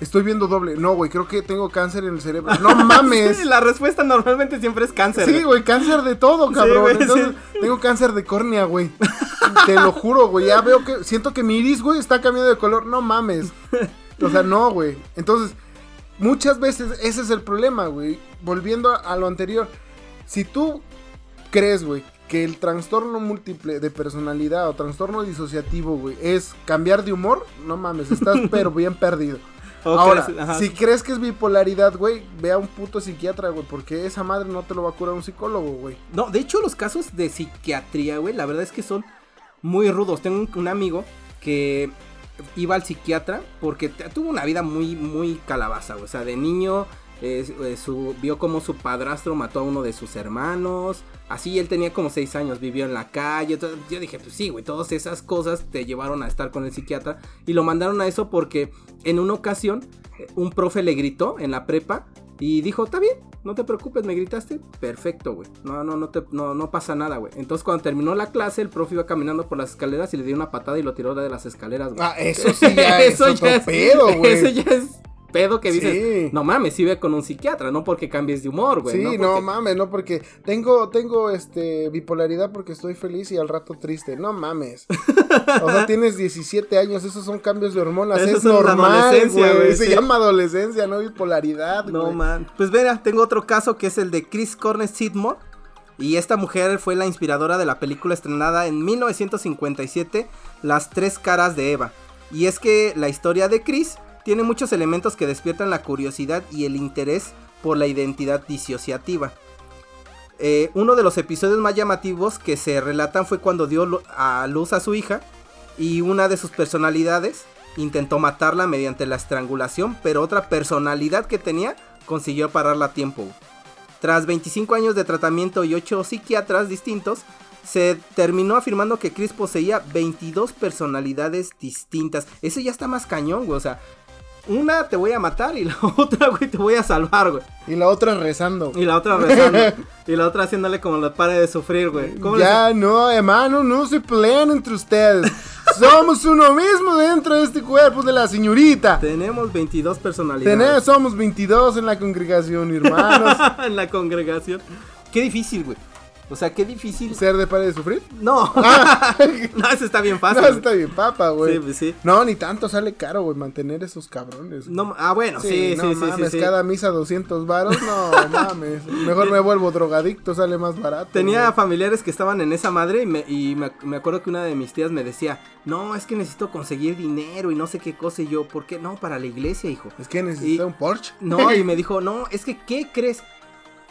Estoy viendo doble. No, güey, creo que tengo cáncer en el cerebro. No mames. [laughs] la respuesta normalmente siempre es cáncer. Sí, güey, cáncer de todo, cabrón. Entonces, tengo cáncer de córnea, güey. Te lo juro, güey. Ya veo que. Siento que mi iris, güey, está cambiando de color. No mames. O sea, no, güey. Entonces, muchas veces ese es el problema, güey. Volviendo a lo anterior. Si tú crees, güey, que el trastorno múltiple de personalidad o trastorno disociativo, güey, es cambiar de humor, no mames, estás pero bien perdido. Ahora, si crees que es bipolaridad, güey, ve a un puto psiquiatra, güey, porque esa madre no te lo va a curar un psicólogo, güey. No, de hecho, los casos de psiquiatría, güey, la verdad es que son muy rudos. Tengo un, amigo que iba al psiquiatra porque tuvo una vida muy, muy calabaza, güey. O sea, de niño eh, su, vio como su padrastro mató a uno de sus hermanos. Así él tenía como 6 años, vivió en la calle. yo dije, pues sí, güey, todas esas cosas te llevaron a estar con el psiquiatra. Y lo mandaron a eso porque en una ocasión eh, un profe le gritó en la prepa y dijo, está bien, no te preocupes, me gritaste. Perfecto, güey. No, no, no, te, no, no pasa nada, güey. Entonces cuando terminó la clase, el profe iba caminando por las escaleras y le dio una patada y lo tiró de las escaleras, güey. Ah, eso sí ya [laughs] eso es ya güey. Eso ya es [laughs] pedo que dices, no mames, si ve con un psiquiatra, no porque cambies de humor, güey. Sí, no, mames, no porque tengo, tengo este bipolaridad porque estoy feliz y al rato triste. No mames. o sea, tienes 17 años, esos son cambios de hormonas, es normal, güey. Se llama adolescencia, no bipolaridad, No, man. Pues mira, tengo otro caso que es el de Chris Cornell Sidmore. Y esta mujer fue la inspiradora de la película estrenada en 1957, Las tres caras de Eva. Y es que la historia de Chris tiene muchos elementos que despiertan la curiosidad y el interés por la identidad disociativa. Eh, uno de los episodios más llamativos que se relatan fue cuando dio a luz a su hija y una de sus personalidades intentó matarla mediante la estrangulación, pero otra personalidad que tenía consiguió pararla a tiempo. Tras 25 años de tratamiento y 8 psiquiatras distintos, se terminó afirmando que Chris poseía 22 personalidades distintas. Eso ya está más cañón, güey. O sea, una te voy a matar y la [laughs] otra, güey, te voy a salvar, güey. Y la otra rezando. Y la otra rezando. [laughs] y la otra haciéndole como la pare de sufrir, güey. Ya, no, hermano, no se peleen entre ustedes. [laughs] somos uno mismo dentro de este cuerpo de la señorita. Tenemos 22 personalidades. Tenemos, somos 22 en la congregación, hermanos. en la congregación. Qué difícil, güey. O sea, qué difícil. ¿Ser de padre de sufrir? No. [laughs] Ah. [laughs] no, eso está bien fácil. No, está bien papa, güey. Sí, pues sí. No, ni tanto sale caro, güey, mantener esos cabrones. No, ah, bueno, sí, sí, no, sí, mames, cada misa 200 varos, no [laughs] mames. Mejor me vuelvo drogadicto, sale más barato. Tenía familiares que estaban en esa madre y, me, y me, acuerdo que una de mis tías me decía, no, es que necesito conseguir dinero y no sé qué cosa. Y yo, ¿por qué? No, para la iglesia, hijo. Es que necesito un Porsche. No, y me dijo, no, es que, ¿qué crees?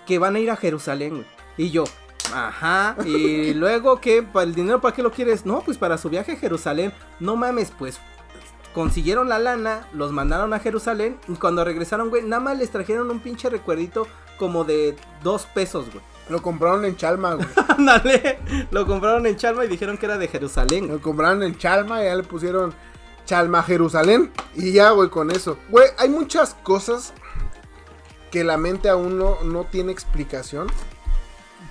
Que van a ir a Jerusalén, güey. Y yo, Ajá, y [laughs] luego que el dinero para qué lo quieres? No, pues para su viaje a Jerusalén. No mames, pues consiguieron la lana, los mandaron a Jerusalén y cuando regresaron, güey, nada más les trajeron un pinche recuerdito como de dos pesos, güey. Lo compraron en Chalma, güey. [laughs] Ándale, lo compraron en Chalma y dijeron que era de Jerusalén. Lo compraron en Chalma y ya le pusieron Chalma Jerusalén y ya, güey, con eso. Güey, hay muchas cosas que la mente aún no, no tiene explicación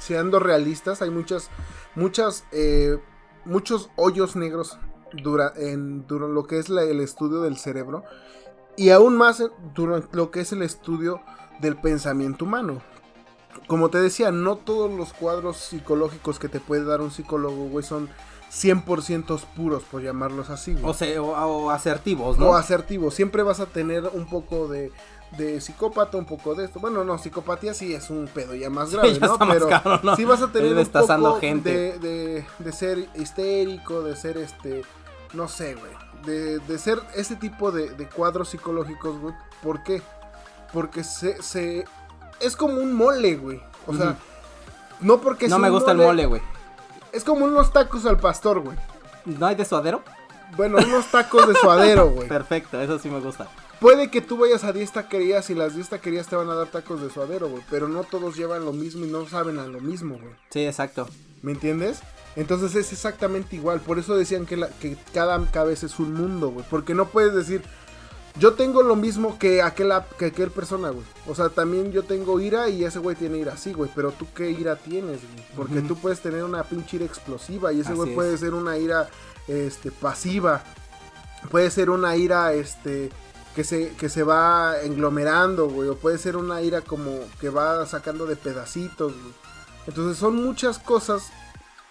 siendo realistas, hay muchas, muchas, eh, muchos hoyos negros dura, en durante lo que es el estudio del cerebro y aún más durante lo que es el estudio del pensamiento humano. Como te decía, no todos los cuadros psicológicos que te puede dar un psicólogo, güey, son 100% puros, por llamarlos así. O, sea, o, asertivos, ¿no? O asertivos. Siempre vas a tener un poco de, de psicópata, un poco de esto. Bueno, no, psicopatía sí es un pedo ya más grave, ¿no? Pero sí vas a tener un poco gente. De, de, ser histérico, de ser este, no sé, güey. De, de ser ese tipo de, de cuadros psicológicos, güey. ¿Por qué? Porque se, se... Es como un mole, güey. O sea, no porque... No me gusta el mole, güey. Es como unos tacos al pastor, güey. ¿No hay de suadero? Bueno, unos tacos de suadero, [laughs] güey. Perfecto, eso sí me gusta. Puede que tú vayas a 10 taquerías y las 10 taquerías te van a dar tacos de suadero, güey. Pero no todos llevan lo mismo y no saben a lo mismo, güey. Sí, exacto. ¿Me entiendes? Entonces es exactamente igual. Por eso decían que, que cada cabeza es un mundo, güey. Porque no puedes decir, yo tengo lo mismo que aquel, que aquel persona, güey. O sea, también yo tengo ira y ese güey tiene ira, sí, güey. Pero tú qué ira tienes, güey. Porque tú puedes tener una pinche ira explosiva y ese güey puede ser una ira este, pasiva. Puede ser una ira, este, que se, que se va englomerando, güey. O puede ser una ira como que va sacando de pedacitos, güey. Entonces son muchas cosas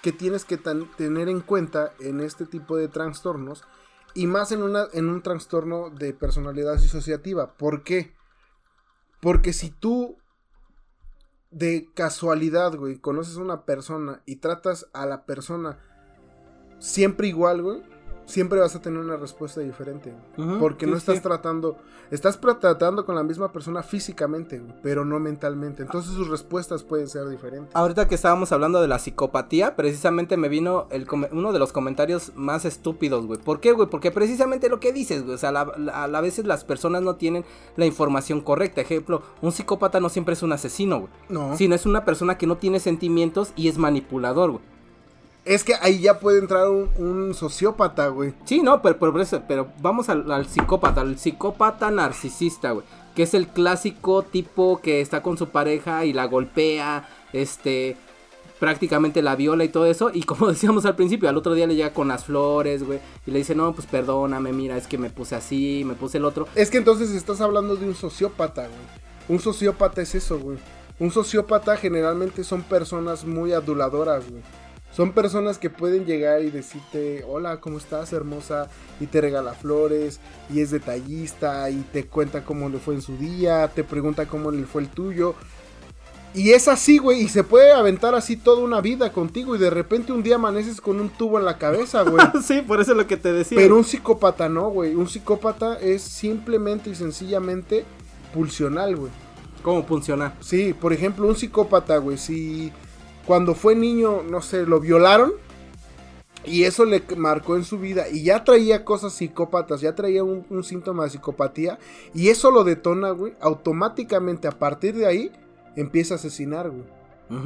que tienes que tener en cuenta en este tipo de trastornos. Y más en, una, en un trastorno de personalidad disociativa. ¿Por qué? Porque si tú de casualidad, güey, conoces a una persona y tratas a la persona siempre igual, güey, siempre vas a tener una respuesta diferente. porque no estás tratando, estás tratando con la misma persona físicamente, pero no mentalmente. Entonces sus respuestas pueden ser diferentes. Ahorita que estábamos hablando de la psicopatía, precisamente me vino el uno de los comentarios más estúpidos, güey. ¿Por qué, güey? Porque precisamente lo que dices, güey. O sea, a, veces las personas no tienen la información correcta. Ejemplo, un psicópata no siempre es un asesino, güey. No. Sino es una persona que no tiene sentimientos y es manipulador, güey. Es que ahí ya puede entrar un, sociópata, güey. Sí, no, pero, pero, vamos al, psicópata, al psicópata narcisista, güey. Que es el clásico tipo que está con su pareja y la golpea, este, prácticamente la viola y todo eso. Y como [laughs] decíamos al principio, al otro día le llega con las flores, güey. Y le dice, no, pues perdóname, mira, es que me puse así, me puse el otro. Es que entonces estás hablando de un sociópata, güey. Un sociópata es eso, güey. Un sociópata generalmente son personas muy aduladoras, güey son personas que pueden llegar y decirte, hola, ¿cómo estás, hermosa? Y te regala flores, y es detallista, y te cuenta cómo le fue en su día, te pregunta cómo le fue el tuyo. Y es así, güey, y se puede aventar así toda una vida contigo y de repente un día amaneces con un tubo en la cabeza, güey. [laughs] sí, por eso es lo que te decía. Pero un psicópata no, güey. Un psicópata es simplemente y sencillamente pulsional, güey. ¿Cómo funciona? Sí, por ejemplo, un psicópata, güey, si cuando fue niño, no sé, lo violaron y eso le marcó en su vida y ya traía cosas psicópatas, ya traía un, un síntoma de psicopatía y eso lo detona, güey, automáticamente a partir de ahí empieza a asesinar, güey.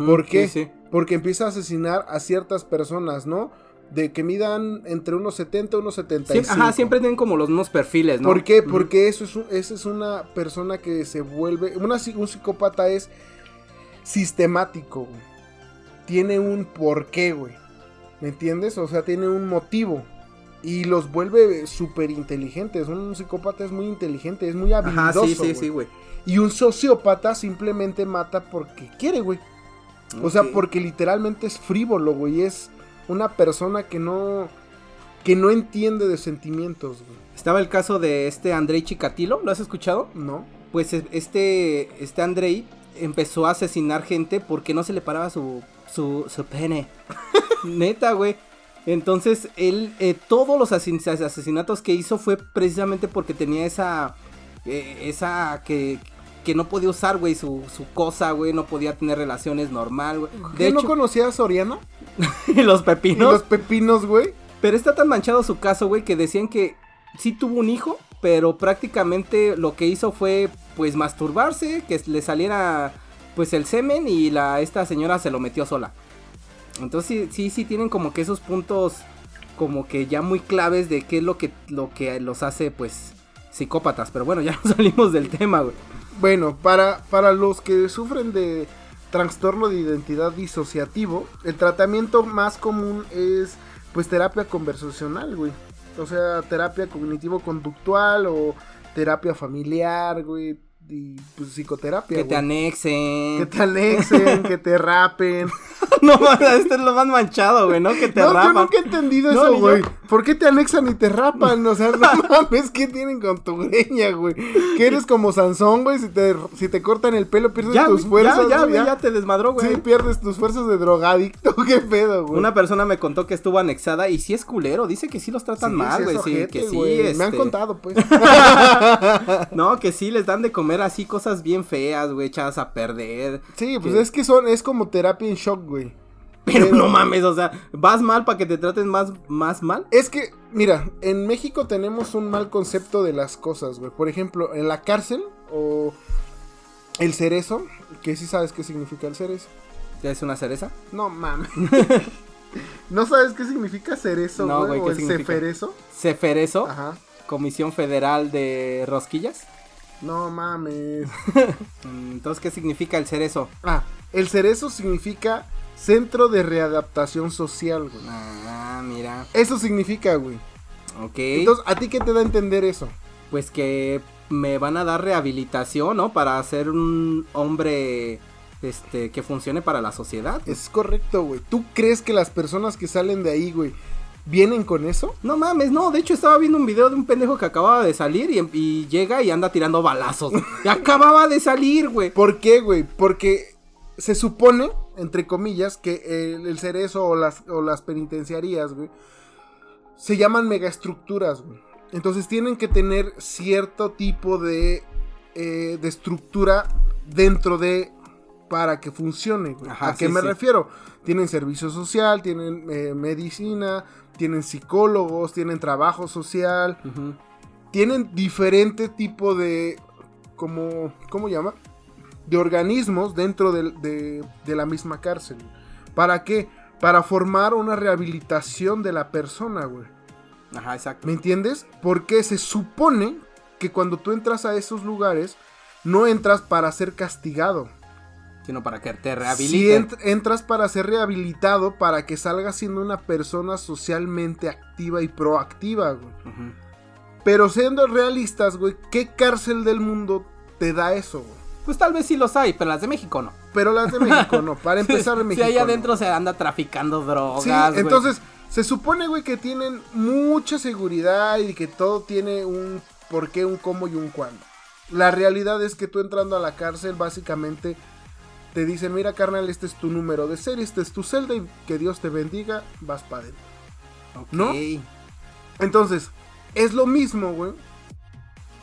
¿Por qué? sí, sí. Porque empieza a asesinar a ciertas personas, ¿no? De que midan entre unos 70 y unos 75. Siem- ajá, siempre tienen como los mismos perfiles, ¿no? ¿Por qué? Porque eso es, un- esa es una persona que se vuelve. Una, un psicópata es sistemático, güey. Tiene un porqué, güey. ¿Me entiendes? O sea, tiene un motivo. Y los vuelve súper inteligentes. Un psicópata es muy inteligente, es muy Ajá, habilidoso. sí, sí, güey. sí, güey. Y un sociópata simplemente mata porque quiere, güey. O sea, porque literalmente es frívolo, güey. Es una persona que no. que no entiende de sentimientos, güey. Estaba el caso de este Andrei Chikatilo, ¿lo has escuchado? ¿No? Pues este, este Andrei empezó a asesinar gente porque no se le paraba su, su, su pene. [laughs] Neta, güey. Entonces, él, eh, todos los asesinatos que hizo fue precisamente porque tenía esa, eh, esa que, que no podía usar, güey, su, su cosa, güey, no podía tener relaciones normal, güey. De ¿Qué no hecho, conocía a Soriana? [laughs] los Y pepinos. los pepinos, güey. Pero está tan manchado su caso, güey, que decían que sí tuvo un hijo, pero prácticamente lo que hizo fue, pues, masturbarse, que le saliera, pues, el semen y la esta señora se lo metió sola. Entonces sí, sí, tienen como que esos puntos como que ya muy claves de qué es lo que, lo que los hace, pues, psicópatas. Pero bueno, ya [laughs] nos salimos del tema, güey. Bueno, para, para los que sufren de trastorno de identidad disociativo, el tratamiento más común es pues terapia conversacional, güey. O sea, terapia cognitivo-conductual o terapia familiar, güey. Y pues psicoterapia. Que te anexen. Que te anexen, que te rapen. [laughs] no, este es lo más manchado, güey, ¿no? Que te no, yo nunca he entendido No, eso, yo. güey. ¿Por qué te anexan y te rapan? O sea, no [laughs] mames, ¿qué tienen con tu greña, güey? Que eres como Sansón, güey. Si te, si te cortan el pelo, pierdes Ya, tus fuerzas. ya, ya, güey, ya te desmadró, güey. Sí, pierdes tus fuerzas de drogadicto. [laughs] ¿Qué pedo, güey? Una persona me contó que estuvo anexada y sí es culero, dice que sí los tratan Sí, mal, güey, sí, que sí. Me han este, contado, pues. No, que sí les dan de comer así cosas bien feas, güey, echadas a perder. Sí, pues Que- es que son, es como terapia en shock, güey. Pero, pero- no mames, o sea, vas mal para que te traten más, más mal. Es que, mira, en México tenemos un mal concepto de las cosas, güey. Por ejemplo, en la cárcel o el cerezo, que sí sabes qué significa el cerezo. ¿Ya es una cereza? No mames. [laughs] ¿No sabes qué significa cerezo, No, güey? ¿O ¿qué el significa? ceferezo? Ceferezo, Ajá. Comisión Federal de Rosquillas. No mames. [laughs] Entonces, ¿qué significa el cerezo? Ah, el cerezo significa Centro de Readaptación Social, güey. Ah, mira. Eso significa, güey. Ok. Entonces, ¿a ti qué te da a entender eso? pues que me van a dar rehabilitación, ¿no? Para ser un hombre este que funcione para la sociedad. Es correcto, güey. ¿Tú crees que las personas que salen de ahí, güey, vienen con eso? No mames, no, de hecho estaba viendo un video de un pendejo que acababa de salir y, y llega y anda tirando balazos. [laughs] Y acababa de salir, güey. ¿Por qué, güey? Porque se supone, entre comillas, que el, el cerezo o las, o las penitenciarías, güey, se llaman megaestructuras, güey. Entonces tienen que tener cierto tipo de, eh, de estructura dentro de para que funcione, güey. Ajá, ¿A qué sí, me sí. refiero? Tienen servicio social, tienen eh, medicina, tienen psicólogos, tienen trabajo social, tienen diferente tipo de como cómo llama de organismos dentro de, de la misma cárcel. Para qué para formar una rehabilitación de la persona güey. Ajá, exacto. ¿me entiendes? porque se supone que cuando tú entras a esos lugares no entras para ser castigado Sino para que te si rehabiliten. ent- entras para ser rehabilitado para que salgas siendo una persona socialmente activa y proactiva güey. Pero siendo realistas, güey, ¿qué cárcel del mundo te da eso, güey? Pues tal vez sí los hay, pero las de México no. Pero las de México no. [laughs] Para empezar, en si México. ahí no. adentro se anda traficando drogas. Sí, güey. entonces, se supone, güey, que tienen mucha seguridad y que todo tiene un por qué, un cómo y un cuándo. La realidad es que tú entrando a la cárcel, básicamente, te dicen, mira carnal, este es tu número de serie, este es tu celda y que Dios te bendiga, vas para adentro. ¿No? Entonces, es lo mismo, güey,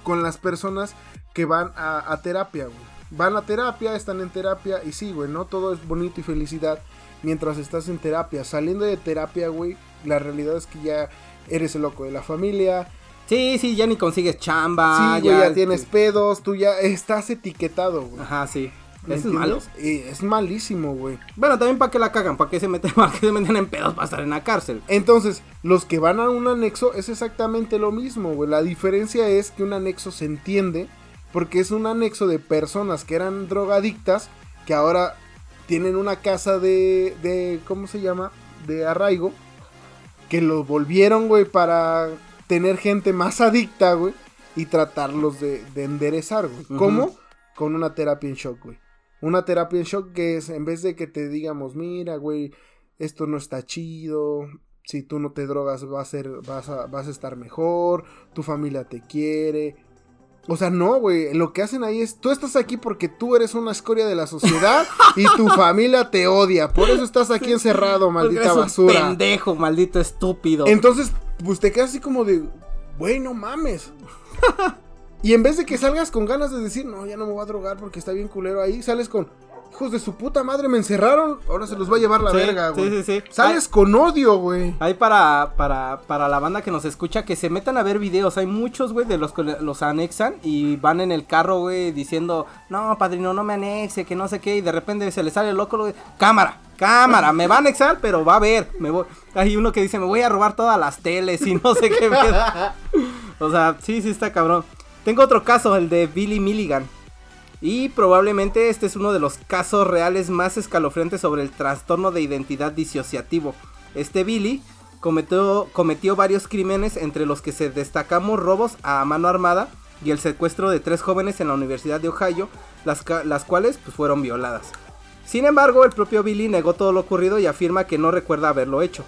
con las personas que van a, a terapia, güey. Van a terapia, están en terapia y sí, güey, no todo es bonito y felicidad mientras estás en terapia. Saliendo de terapia, güey, la realidad es que ya eres el loco de la familia. Sí, sí, ya ni consigues chamba. sí, ya, tienes pedos, tú ya estás etiquetado, güey. Ajá, sí. ¿Me ¿Eso es malo? es malísimo, güey. Bueno, también para que la cagan, para que se meten, [laughs] para que se meten en pedos para estar en la cárcel. Entonces, los que van a un anexo es exactamente lo mismo, güey. La diferencia es que un anexo se entiende porque es un anexo de personas que eran drogadictas que ahora tienen una casa de, de ¿cómo se llama? De arraigo. Que los volvieron, güey, para tener gente más adicta, güey. Y tratarlos de, de enderezar, güey. Ujú. ¿Cómo? Con una terapia en shock, güey. Una terapia en shock que es, en vez de que te digamos, mira, güey, esto no está chido, si tú no te drogas va a ser, vas a, vas a estar mejor, tu familia te quiere. O sea, no, güey, lo que hacen ahí es, tú estás aquí porque tú eres una escoria de la sociedad y tu [laughs] familia te odia, por eso estás aquí encerrado, maldita eres un basura. pendejo, maldito estúpido. Entonces, pues te quedas así como de, güey, no mames. [laughs] y en vez de que salgas con ganas de decir, no, ya no me voy a drogar porque está bien culero ahí, sales con, hijos de su puta madre, me encerraron, ahora se los va a llevar la Sí, verga, sí, güey. sí, sí. Sales con odio, güey. Hay para, para, para la banda que nos escucha que se metan a ver videos. Hay muchos, güey, de los que los anexan y van en el carro, güey, diciendo, no, padrino, no me anexe, que no sé qué. Y de repente se le sale el loco, güey, cámara, cámara, me va a anexar, pero va a ver. Me voy. Hay uno que dice, me voy a robar todas las teles y no sé qué. pedo". [laughs] o sea, sí, sí está cabrón. Tengo otro caso, el de Billy Milligan. Y probablemente este es uno de los casos reales más escalofriantes sobre el trastorno de identidad disociativo. Este Billy cometió, varios crímenes entre los que se destacamos robos a mano armada y el secuestro de tres jóvenes en la Universidad de Ohio, las cuales pues, fueron violadas. Sin embargo, el propio Billy negó todo lo ocurrido y afirma que no recuerda haberlo hecho.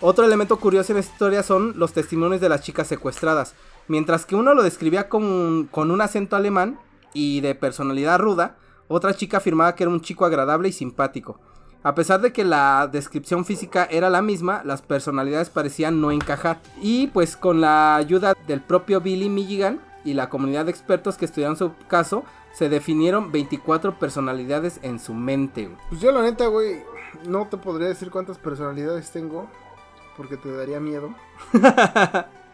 Otro elemento curioso en esta historia son los testimonios de las chicas secuestradas. Mientras que uno lo describía con, con un acento alemán y de personalidad ruda, otra chica afirmaba que era un chico agradable y simpático. A pesar de que la descripción física era la misma, las personalidades parecían no encajar. Y pues con la ayuda del propio Billy Milligan y la comunidad de expertos que estudiaron su caso, se definieron 24 personalidades en su mente. güey. Pues yo la neta, güey, no te podría decir cuántas personalidades tengo, porque te daría miedo. [laughs]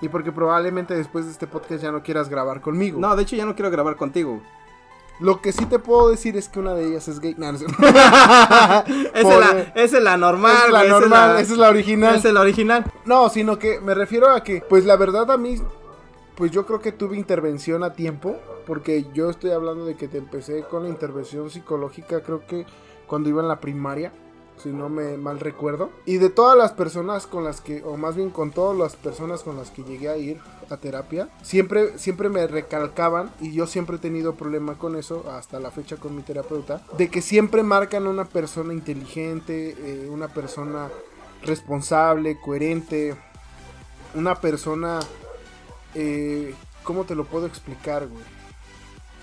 y porque probablemente después de este podcast ya no quieras grabar conmigo. No, de hecho ya no quiero grabar contigo. Lo que sí te puedo decir es que una de ellas es gay. No, no es. [laughs] Esa es la, esa es la normal, Esa es la normal, esa es la original. Esa es la original. No, sino que me refiero a que, pues la verdad a mí, pues yo creo que tuve intervención a tiempo, porque yo estoy hablando de que te empecé con la intervención psicológica, creo que cuando iba en la primaria, si no me mal recuerdo. Y de todas las personas con las que, o más bien con todas las personas con las que llegué a ir a terapia, siempre, siempre me recalcaban, y yo siempre he tenido problema con eso, hasta la fecha con mi terapeuta, de que siempre marcan una persona inteligente, eh, una persona responsable, coherente, una persona, eh, ¿cómo te lo puedo explicar, güey?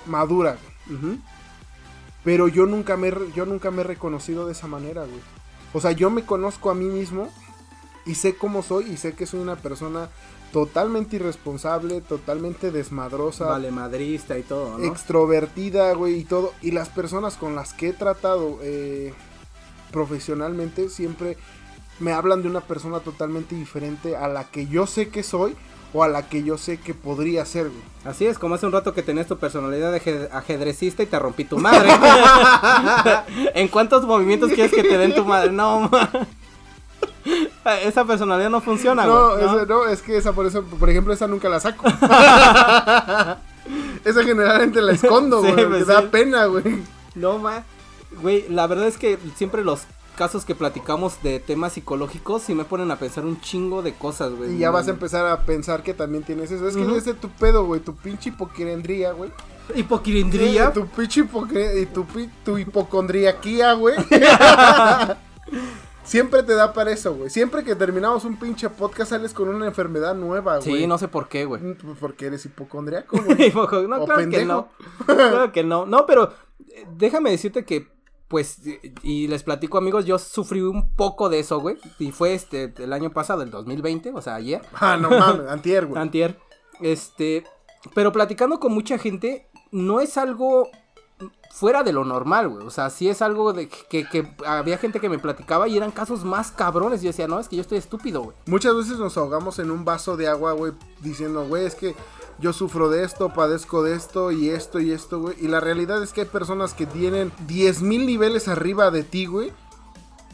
Madura. Pero yo nunca me, yo nunca me he reconocido de esa manera, güey. O sea, yo me conozco a mí mismo y sé cómo soy y sé que soy una persona totalmente irresponsable, totalmente desmadrosa, Vale, madrista y todo, ¿no? extrovertida, güey, y todo. Y las personas con las que he tratado eh, profesionalmente siempre me hablan de una persona totalmente diferente a la que yo sé que soy o a la que yo sé que podría ser, güey. Así es, como hace un rato que tenías tu personalidad de aje- ajedrecista y te rompí tu madre. [laughs] ¿En cuántos movimientos quieres que te den tu madre? No, ma. [laughs] Esa personalidad no funciona, No, güey. ¿no? no, es que esa, por eso, por ejemplo, esa nunca la saco. [laughs] esa generalmente la escondo, Sí, güey. pues me da pena, güey. No, ma. Güey, la verdad es que siempre los casos que platicamos de temas psicológicos sí me ponen a pensar un chingo de cosas, güey. Y ya vas a empezar a pensar que también tienes eso. Es que Ujú. ese es tu pedo, güey. Tu pinche hipoquirendría, güey. Hipoquirindría. Tu pinche hipocre- y tu, pi- tu hipocondriaquía, güey. [laughs] Siempre te da para eso, güey. Siempre que terminamos un pinche podcast sales con una enfermedad nueva, güey. Sí, no sé por qué, güey. Mm, pues Porque eres hipocondriaco, [laughs] güey. no, O claro que no. Claro que no. No, pero déjame decirte que, pues, y les platico amigos, yo sufrí un poco de eso, güey. Y fue este, el año pasado, el 2020, o sea, ayer. [laughs] Ah, no mames, antier, güey. Antier. Este, pero platicando con mucha gente, no es algo fuera de lo normal, güey. O sea, sí es algo de que, que, había gente que me platicaba y eran casos más cabrones. Yo decía, no, es que yo estoy estúpido, güey. Muchas veces nos ahogamos en un vaso de agua, güey, diciendo, güey, es que yo sufro de esto, padezco de esto y esto y esto, güey. Y la realidad es que hay personas que tienen 10.000 niveles arriba de ti, güey.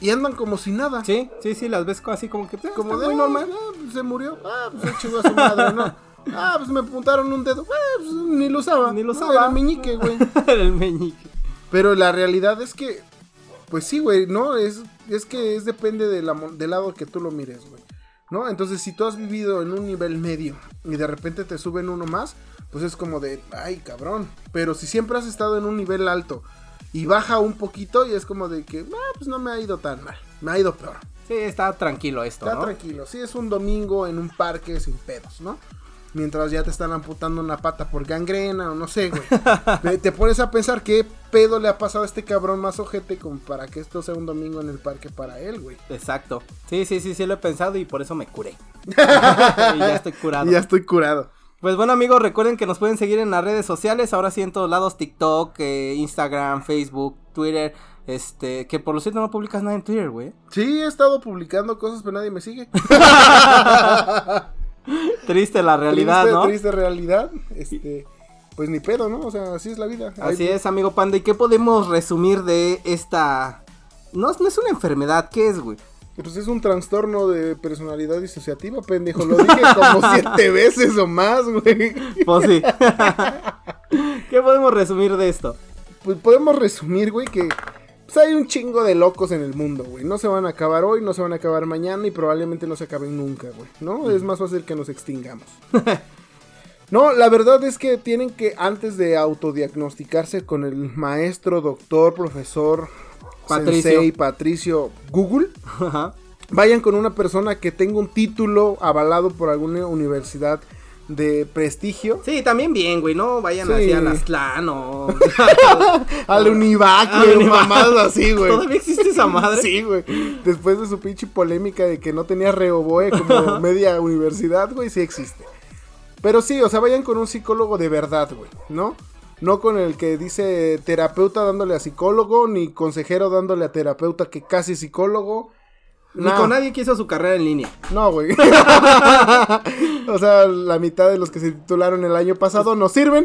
Y andan como si nada. Sí, sí, sí, las ves así como que... como de, muy normal. Ah, pues se murió. Ah, pues se chingó a su madre, ¿no? Ah, pues me apuntaron un dedo. Ah, pues ni lo usaba. Ni lo usaba. era el meñique, güey. [laughs] era el meñique. Pero la realidad es que... Pues sí, güey, ¿no? Es, es que es depende de la, del lado que tú lo mires, güey. ¿No? Entonces, si tú has vivido en un nivel medio y de repente te suben uno más, pues es como de, ay, cabrón. Pero si siempre has estado en un nivel alto y baja un poquito y es como de que, ah, pues no me ha ido tan mal, me ha ido peor. Sí, está tranquilo esto, Está tranquilo, sí, es un domingo en un parque sin pedos, ¿no? Mientras ya te están amputando una pata por gangrena o no sé, güey. [laughs] te pones a pensar qué pedo le ha pasado a este cabrón más ojete como para que esto sea un domingo en el parque para él, güey. Exacto. Sí, sí, sí, sí lo he pensado y por eso me curé. [laughs] y ya estoy curado. ya estoy curado. Pues bueno amigos, recuerden que nos pueden seguir en las redes sociales, ahora sí en todos lados, TikTok, eh, Instagram, Facebook, Twitter, este, que por lo cierto no publicas nada en Twitter, güey. Sí, he estado publicando cosas pero nadie me sigue. [laughs] [laughs] triste la realidad, triste, ¿no? Triste realidad, este, pues ni pedo, ¿no? O sea, así es la vida. Así es, amigo Panda, ¿y qué podemos resumir de esta... No, no es una enfermedad, ¿qué es, güey? Pues es un trastorno de personalidad disociativa, pendejo. Lo dije como [laughs] siete veces o más, güey. Pues sí. [laughs] ¿Qué podemos resumir de esto? Pues podemos resumir, güey, que pues hay un chingo de locos en el mundo, güey. No se van a acabar hoy, no se van a acabar mañana y probablemente no se acaben nunca, güey. ¿No? Es más fácil que nos extingamos. [laughs] no, la verdad es que tienen que, antes de autodiagnosticarse con el maestro, doctor, profesor, Patricio. sensei, Patricio Google, vayan con una persona que tenga un título avalado por alguna universidad de prestigio. Sí, también bien, güey, no vayan así a Aztlán o... [laughs] al Univac, güey, mamadas así, güey. ¿Todavía existe esa madre? Sí, güey. Después de su pinche polémica de que no tenía reoboe como [laughs] media universidad, güey, sí existe. Pero sí, o sea, vayan con un psicólogo de verdad, güey, ¿no? No con el que dice terapeuta dándole a psicólogo, ni consejero dándole a terapeuta que casi psicólogo ni con nadie que hizo su carrera en línea. No, güey. [laughs] o sea, la mitad de los que se titularon el año pasado no sirven.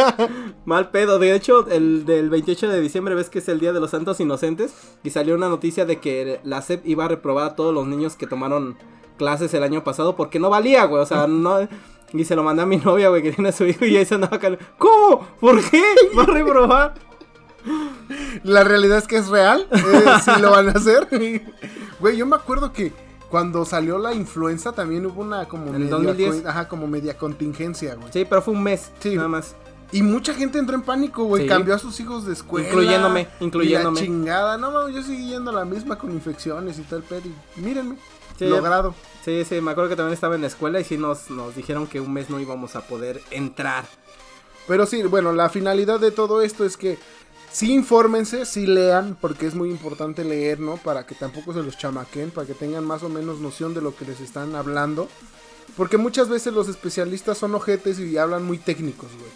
[laughs] Mal pedo. De hecho, el del 28 de diciembre ves que es el Día de los Santos Inocentes. Y salió una noticia de que la SEP iba a reprobar a todos los niños que tomaron clases el año pasado porque no valía, güey. O sea, [laughs] no... Y se lo mandé a mi novia, güey, que tiene a su hijo y ahí se andaba acá. ¿Cómo? ¿Por qué? ¿Va a reprobar? La realidad es que es real. Eh, [laughs] sí lo van a hacer. Güey, yo me acuerdo que cuando salió la influenza también hubo una como ¿En media, 2010? ajá, como media contingencia, güey. Sí, pero fue un mes, sí. nada más. Y mucha gente entró en pánico, güey. Cambió a sus hijos de escuela. Incluyéndome, incluyéndome. Y la chingada. No, no, yo seguí yendo a la misma con infecciones y tal, pero mírenme. logrado. Sí, sí, me acuerdo que también estaba en la escuela y sí nos, nos dijeron que un mes no íbamos a poder entrar. Pero sí, bueno, la finalidad de todo esto es que sí infórmense, sí lean, porque es muy importante leer, ¿no? Para que tampoco se los chamaquen, para que tengan más o menos noción de lo que les están hablando. Porque muchas veces los especialistas son ojetes y hablan muy técnicos, güey.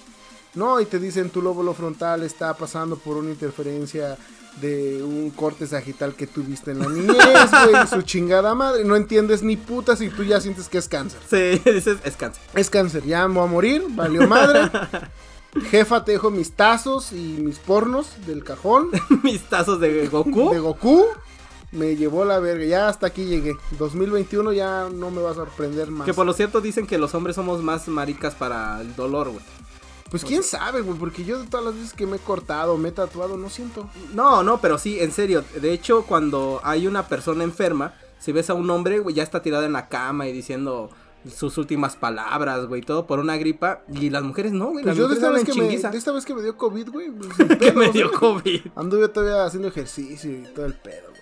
No, y te dicen tu lóbulo frontal está pasando por una interferencia de un corte sagital que tuviste en la niñez, [laughs] güey, su chingada madre. No entiendes ni putas y tú ya sientes que es cáncer. Sí, [laughs] dices, es cáncer. Es cáncer, ya me voy a morir, valió madre. [laughs] Jefa, te dejo mis tazos y mis pornos del cajón. [laughs] mis tazos de Goku. De Goku. Me llevó la verga. Ya hasta aquí llegué. 2021 ya no me va a sorprender más. Que por lo cierto dicen que los hombres somos más maricas para el dolor, güey. Pues quién sabe, güey, porque yo de todas las veces que me he cortado, me he tatuado, no siento. No, no, pero sí, en serio. De hecho, cuando hay una persona enferma, si ves a un hombre, güey, ya está tirado en la cama y diciendo, sus últimas palabras, güey, todo por una gripa. Y las mujeres no, güey. Pues yo de esta, vez que me, de esta vez que me dio COVID, güey. [laughs] Pues, que me dio COVID. Anduve todavía haciendo ejercicio y todo el pedo, güey.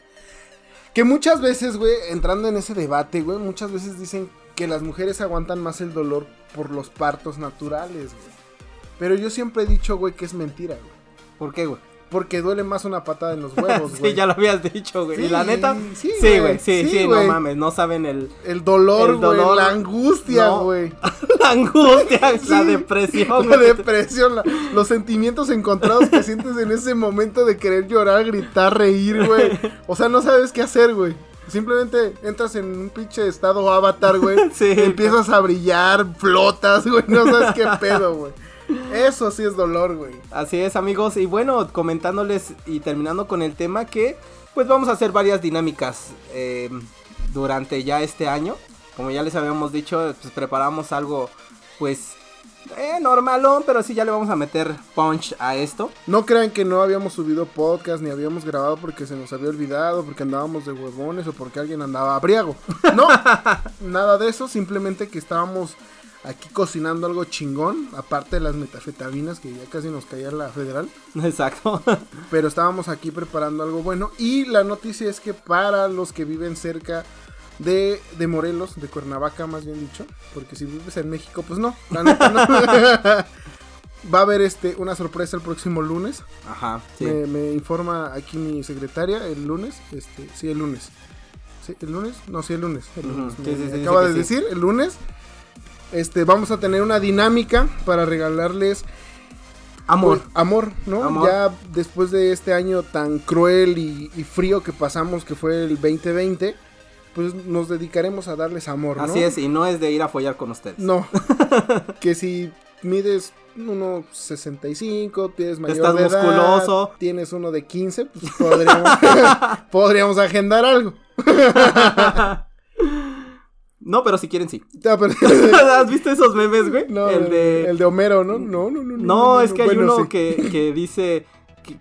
Que muchas veces, güey, entrando en ese debate, güey, muchas veces dicen que las mujeres aguantan más el dolor por los partos naturales, güey. Pero yo siempre he dicho, güey, que es mentira, güey. ¿Por qué, güey? Porque duele más una patada en los [laughs] huevos, güey. sí, ya lo habías dicho, güey. y la neta, sí, güey, sí, sí, sí, no mames, no saben el... El dolor, El güey, dolor. la angustia, No. güey. [laughs] la angustia, la [laughs] depresión. La güey. depresión, la- los sentimientos encontrados que sientes en ese momento de querer llorar, gritar, reír, güey. O sea, no sabes qué hacer, güey. Simplemente entras en un pinche estado avatar, güey. Sí. Empiezas a brillar, flotas, güey. No sabes qué pedo, güey. Eso sí es dolor, güey. Así es, amigos. Y bueno, comentándoles y terminando con el tema que, pues vamos a hacer varias dinámicas eh, durante ya este año. Como ya les habíamos dicho, pues preparamos algo, pues, eh, normalón, pero sí ya le vamos a meter punch a esto. No crean que no habíamos subido podcast ni habíamos grabado porque se nos había olvidado, porque andábamos de huevones o porque alguien andaba abriago. No, [laughs] nada de eso, simplemente que estábamos aquí cocinando algo chingón, aparte de las metafetaminas que ya casi nos caía la federal, [laughs] Exacto. pero estábamos aquí preparando algo bueno y la noticia es que para los que viven cerca de, de Morelos, de Cuernavaca más bien dicho, porque si vives en México, pues no, la neta no. [laughs] Va a haber este una sorpresa el próximo lunes. Ajá, sí. Me, me informa aquí mi secretaria el lunes. Este, sí, el lunes. ¿Sí, ¿El lunes? No, sí, el lunes. el lunes. sí, Me- sí, me sí, acaba de decir, el lunes. Este, vamos a tener una dinámica para regalarles Amor. pues, amor, ¿no? Amor. Ya después de este año tan cruel y, y frío que pasamos, que fue el 2020, pues nos dedicaremos a darles amor, ¿no? Así es, y no es de ir a follar con ustedes. No. [laughs] que si mides 1.65, tienes mayor Estás de edad, musculoso. tienes uno de 15, pues podríamos, [laughs] podríamos agendar algo. [laughs] No, pero si quieren sí. Pero- [laughs] ¿Has visto esos memes, güey? no, el de... el de Homero, ¿no? No, no, no. No, es que hay Bueno, uno sí. que, que [laughs] dice,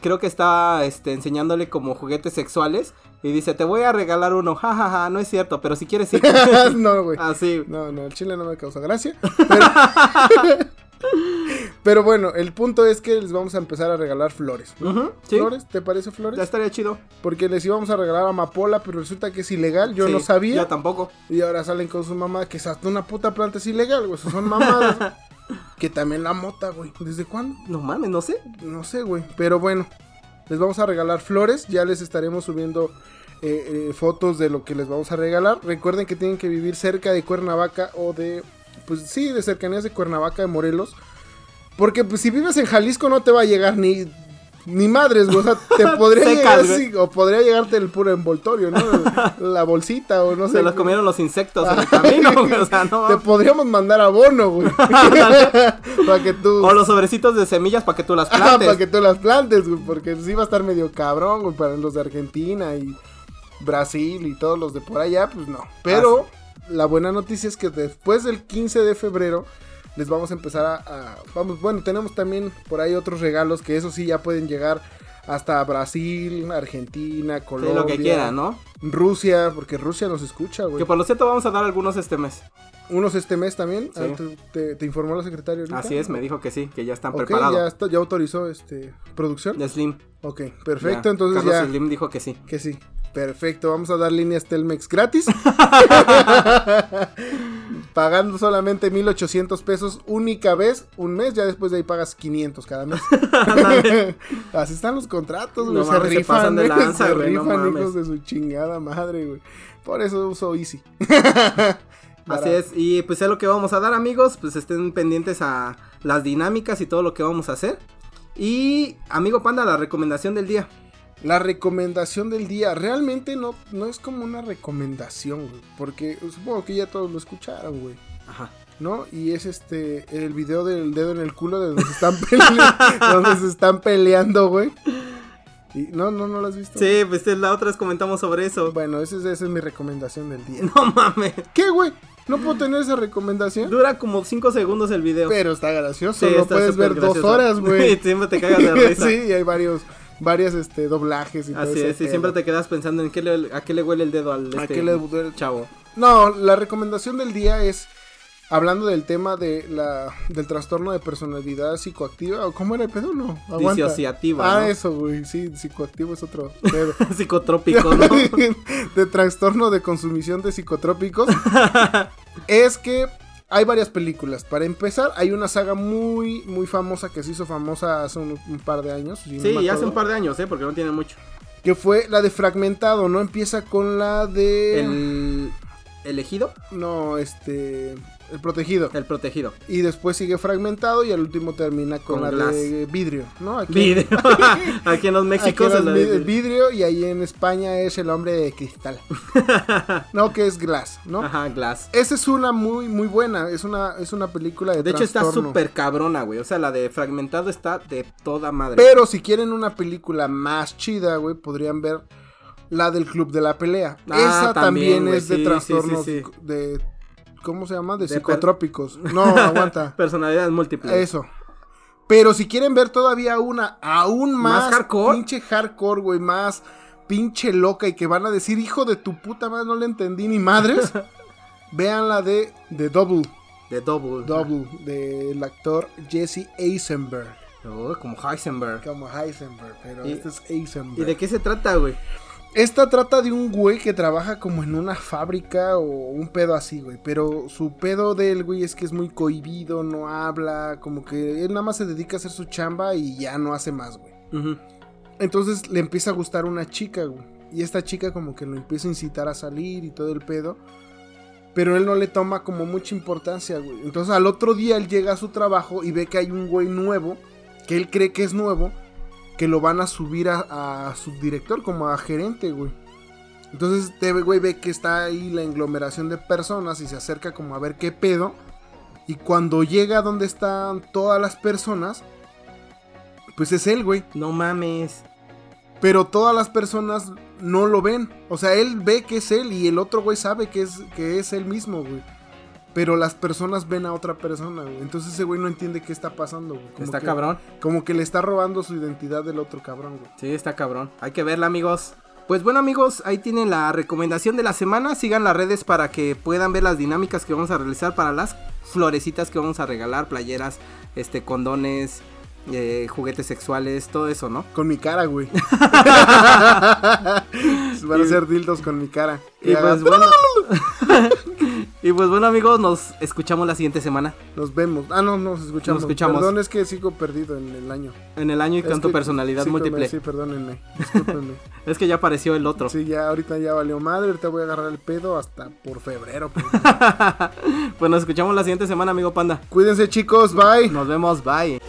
creo que está este, enseñándole como juguetes sexuales y dice, te voy a regalar uno, jajaja, no es cierto, pero si quieres sí. [laughs] no, güey. Así. No, no, el chile no me causa gracia. Pero, Pero bueno, el punto es que les vamos a empezar a regalar flores. ¿no? Ujú, sí, ¿Flores? ¿Te parece flores? ya estaría chido. Porque les íbamos a regalar amapola, pero resulta que es ilegal. Yo Sí, no sabía. Yo tampoco. Y ahora salen con su mamá que hasta una puta planta es ilegal, güey. Eso son mamadas. [laughs] que también la mota, güey. ¿Desde cuándo? No mames, no sé. No sé, güey. Pero bueno, les vamos a regalar flores. Ya les estaremos subiendo eh, eh, fotos de lo que les vamos a regalar. Recuerden que tienen que vivir cerca de Cuernavaca o de. Pues sí, de cercanías de Cuernavaca, de Morelos. Porque pues si vives en Jalisco no te va a llegar ni. Ni madres, güey. O sea, te [laughs] podría Secas, llegar o podría llegarte el puro envoltorio, ¿no? [laughs] La bolsita, o no sé. Se los comieron los insectos en el camino, [laughs] güey. O sea, no. Te podríamos mandar abono, güey. para que tú. O los sobrecitos de semillas para que tú las Ah, plantes. para que tú las plantes, güey, porque sí va a estar medio cabrón, güey, para los de Argentina y Brasil y todos los de por allá, pues no. Pero la buena noticia es que después del 15 de febrero les vamos a empezar a, a- vamos, bueno, tenemos también por ahí otros regalos que eso sí ya pueden llegar hasta Brasil, Argentina, Sí, Colombia, lo que quieran, ¿no? Rusia, porque Rusia nos escucha, güey. Que por lo cierto vamos a dar algunos este mes. Unos este mes también. Sí. Ah, ¿te- te, informó la secretaria ahorita? Así es, me dijo que sí, que ya están preparados. ya, está- ya autorizó este producción. De Slim. Ok, perfecto, Ya, entonces Carlos ya. Slim dijo que sí. Que sí. Perfecto, vamos a dar líneas Telmex gratis. [laughs] Pagando solamente 1800 pesos única vez, un mes, ya después de ahí pagas 500 cada mes. [laughs] Así están los contratos, güey. No se mames, se rifan, pasan de lanza, se güey, rifan, mames. hijos de su chingada madre, güey. Por eso uso Easy. [laughs] Así es, y pues es lo que vamos a dar amigos, pues estén pendientes a las dinámicas y todo lo que vamos a hacer. Y amigo Panda, la recomendación del día. La recomendación del día realmente no, no es como una recomendación, güey. Porque supongo que ya todos lo escucharon, güey. Ajá. ¿no? Y es este el video del dedo en el culo de donde se están [laughs] peleando, donde se están peleando, güey. Y no, no, no lo has visto. Sí, pues la otra vez comentamos sobre eso. Bueno, esa es, esa es mi recomendación del día. [laughs] No mames. ¿Qué, güey? No puedo tener esa recomendación. Dura como 5 segundos el video. Pero está gracioso. Sí, lo está puedes ver dos gracioso. horas, güey. [laughs] siempre te cagas de risa. sí, y hay varios, varias este, doblajes y todo Así es, y siempre te quedas pensando en qué le, a qué le huele el dedo al ¿A este qué le duele? chavo. No, la recomendación del día es hablando del tema de la del trastorno de personalidad psicoactiva o cómo era el pedo, no, aguanta. Disociativa, Ah, ¿no? eso, güey, sí, psicoactivo es otro pedo. [laughs] Psicotrópico, ¿no? [laughs] de trastorno de consumición de psicotrópicos [laughs] es que hay varias películas. Para empezar, hay una saga muy, muy famosa que se hizo famosa hace un, un par de años. si Sí, hace un par de años, ¿eh? Porque no tiene mucho. Que fue la de Fragmentado, ¿no? Empieza con la de... El elegido, No, este... El Protegido. el protegido. Y después sigue Fragmentado y al último termina con, Con la Glass. de Vidrio, ¿no? Aquí, Vidrio. [laughs] Aquí en los era es la vi- de- Vidrio y ahí en España es el hombre de cristal. [laughs] no, que es Glass, ¿no? Ajá, Glass. Esa es una muy, muy buena. Es una, es una película de De hecho está súper cabrona, güey. O sea, la de Fragmentado está de toda madre. Pero si quieren una película más chida, güey, podrían ver la del Club de la Pelea. Ah, Esa también, es de sí, sí, trastornos sí, sí. de... ¿Cómo se llama? De, psicotrópicos. [laughs] No, aguanta. Personalidades múltiples. Eso. Pero si quieren ver todavía una aún más, ¿Más hardcore? pinche hardcore, güey, más pinche loca y que van a decir, hijo de tu puta madre, no le entendí ni madres, [laughs] vean la de The Double, De Double. Double, del actor Jesse Eisenberg. Oh, como Heisenberg. Como Heisenberg, pero este es Eisenberg. ¿Y de qué se trata, güey? Esta trata de un güey que trabaja como en una fábrica o un pedo así, güey. Pero su pedo del güey es que es muy cohibido, no habla, como que él nada más se dedica a hacer su chamba y ya no hace más, güey. Entonces le empieza a gustar una chica, güey. Y esta chica como que lo empieza a incitar a salir y todo el pedo. Pero él no le toma como mucha importancia, güey. Entonces al otro día él llega a su trabajo y ve que hay un güey nuevo, que él cree que es nuevo, que lo van a subir a, a subdirector, como a gerente, güey. Entonces este güey ve que está ahí la aglomeración de personas y se acerca como a ver qué pedo. Y cuando llega donde están todas las personas, pues es él, güey. No mames. Pero todas las personas no lo ven. O sea, él ve que es él y el otro güey sabe que es, que es él mismo, güey. Pero las personas ven a otra persona, güey. Entonces ese güey no entiende qué está pasando, güey. Como está que- cabrón. Como que le está robando su identidad del otro cabrón, güey. Sí, está cabrón. Hay que verla, amigos. Pues bueno, amigos, ahí tienen la recomendación de la semana. Sigan las redes para que puedan ver las dinámicas que vamos a realizar para las florecitas que vamos a regalar, playeras, este, condones, eh, juguetes sexuales, todo eso, ¿no? Con mi cara, güey. [laughs] Van a ser dildos con mi cara. Y pues bueno. [laughs] y pues bueno, amigos, nos escuchamos la siguiente semana Nos vemos. Ah, no, nos escuchamos. Nos escuchamos. Perdón, es que sigo perdido en el año. en el año y Es con tu que- personalidad sí, múltiple. Sí, perdónenme. Discúlpenme. [laughs] Es que ya apareció el otro. sí, ya ahorita ya valió madre. Ahorita voy a agarrar el pedo hasta por febrero. pues. [laughs] pues nos escuchamos la siguiente semana, amigo Panda. Cuídense, chicos. Bye. Nos vemos, bye.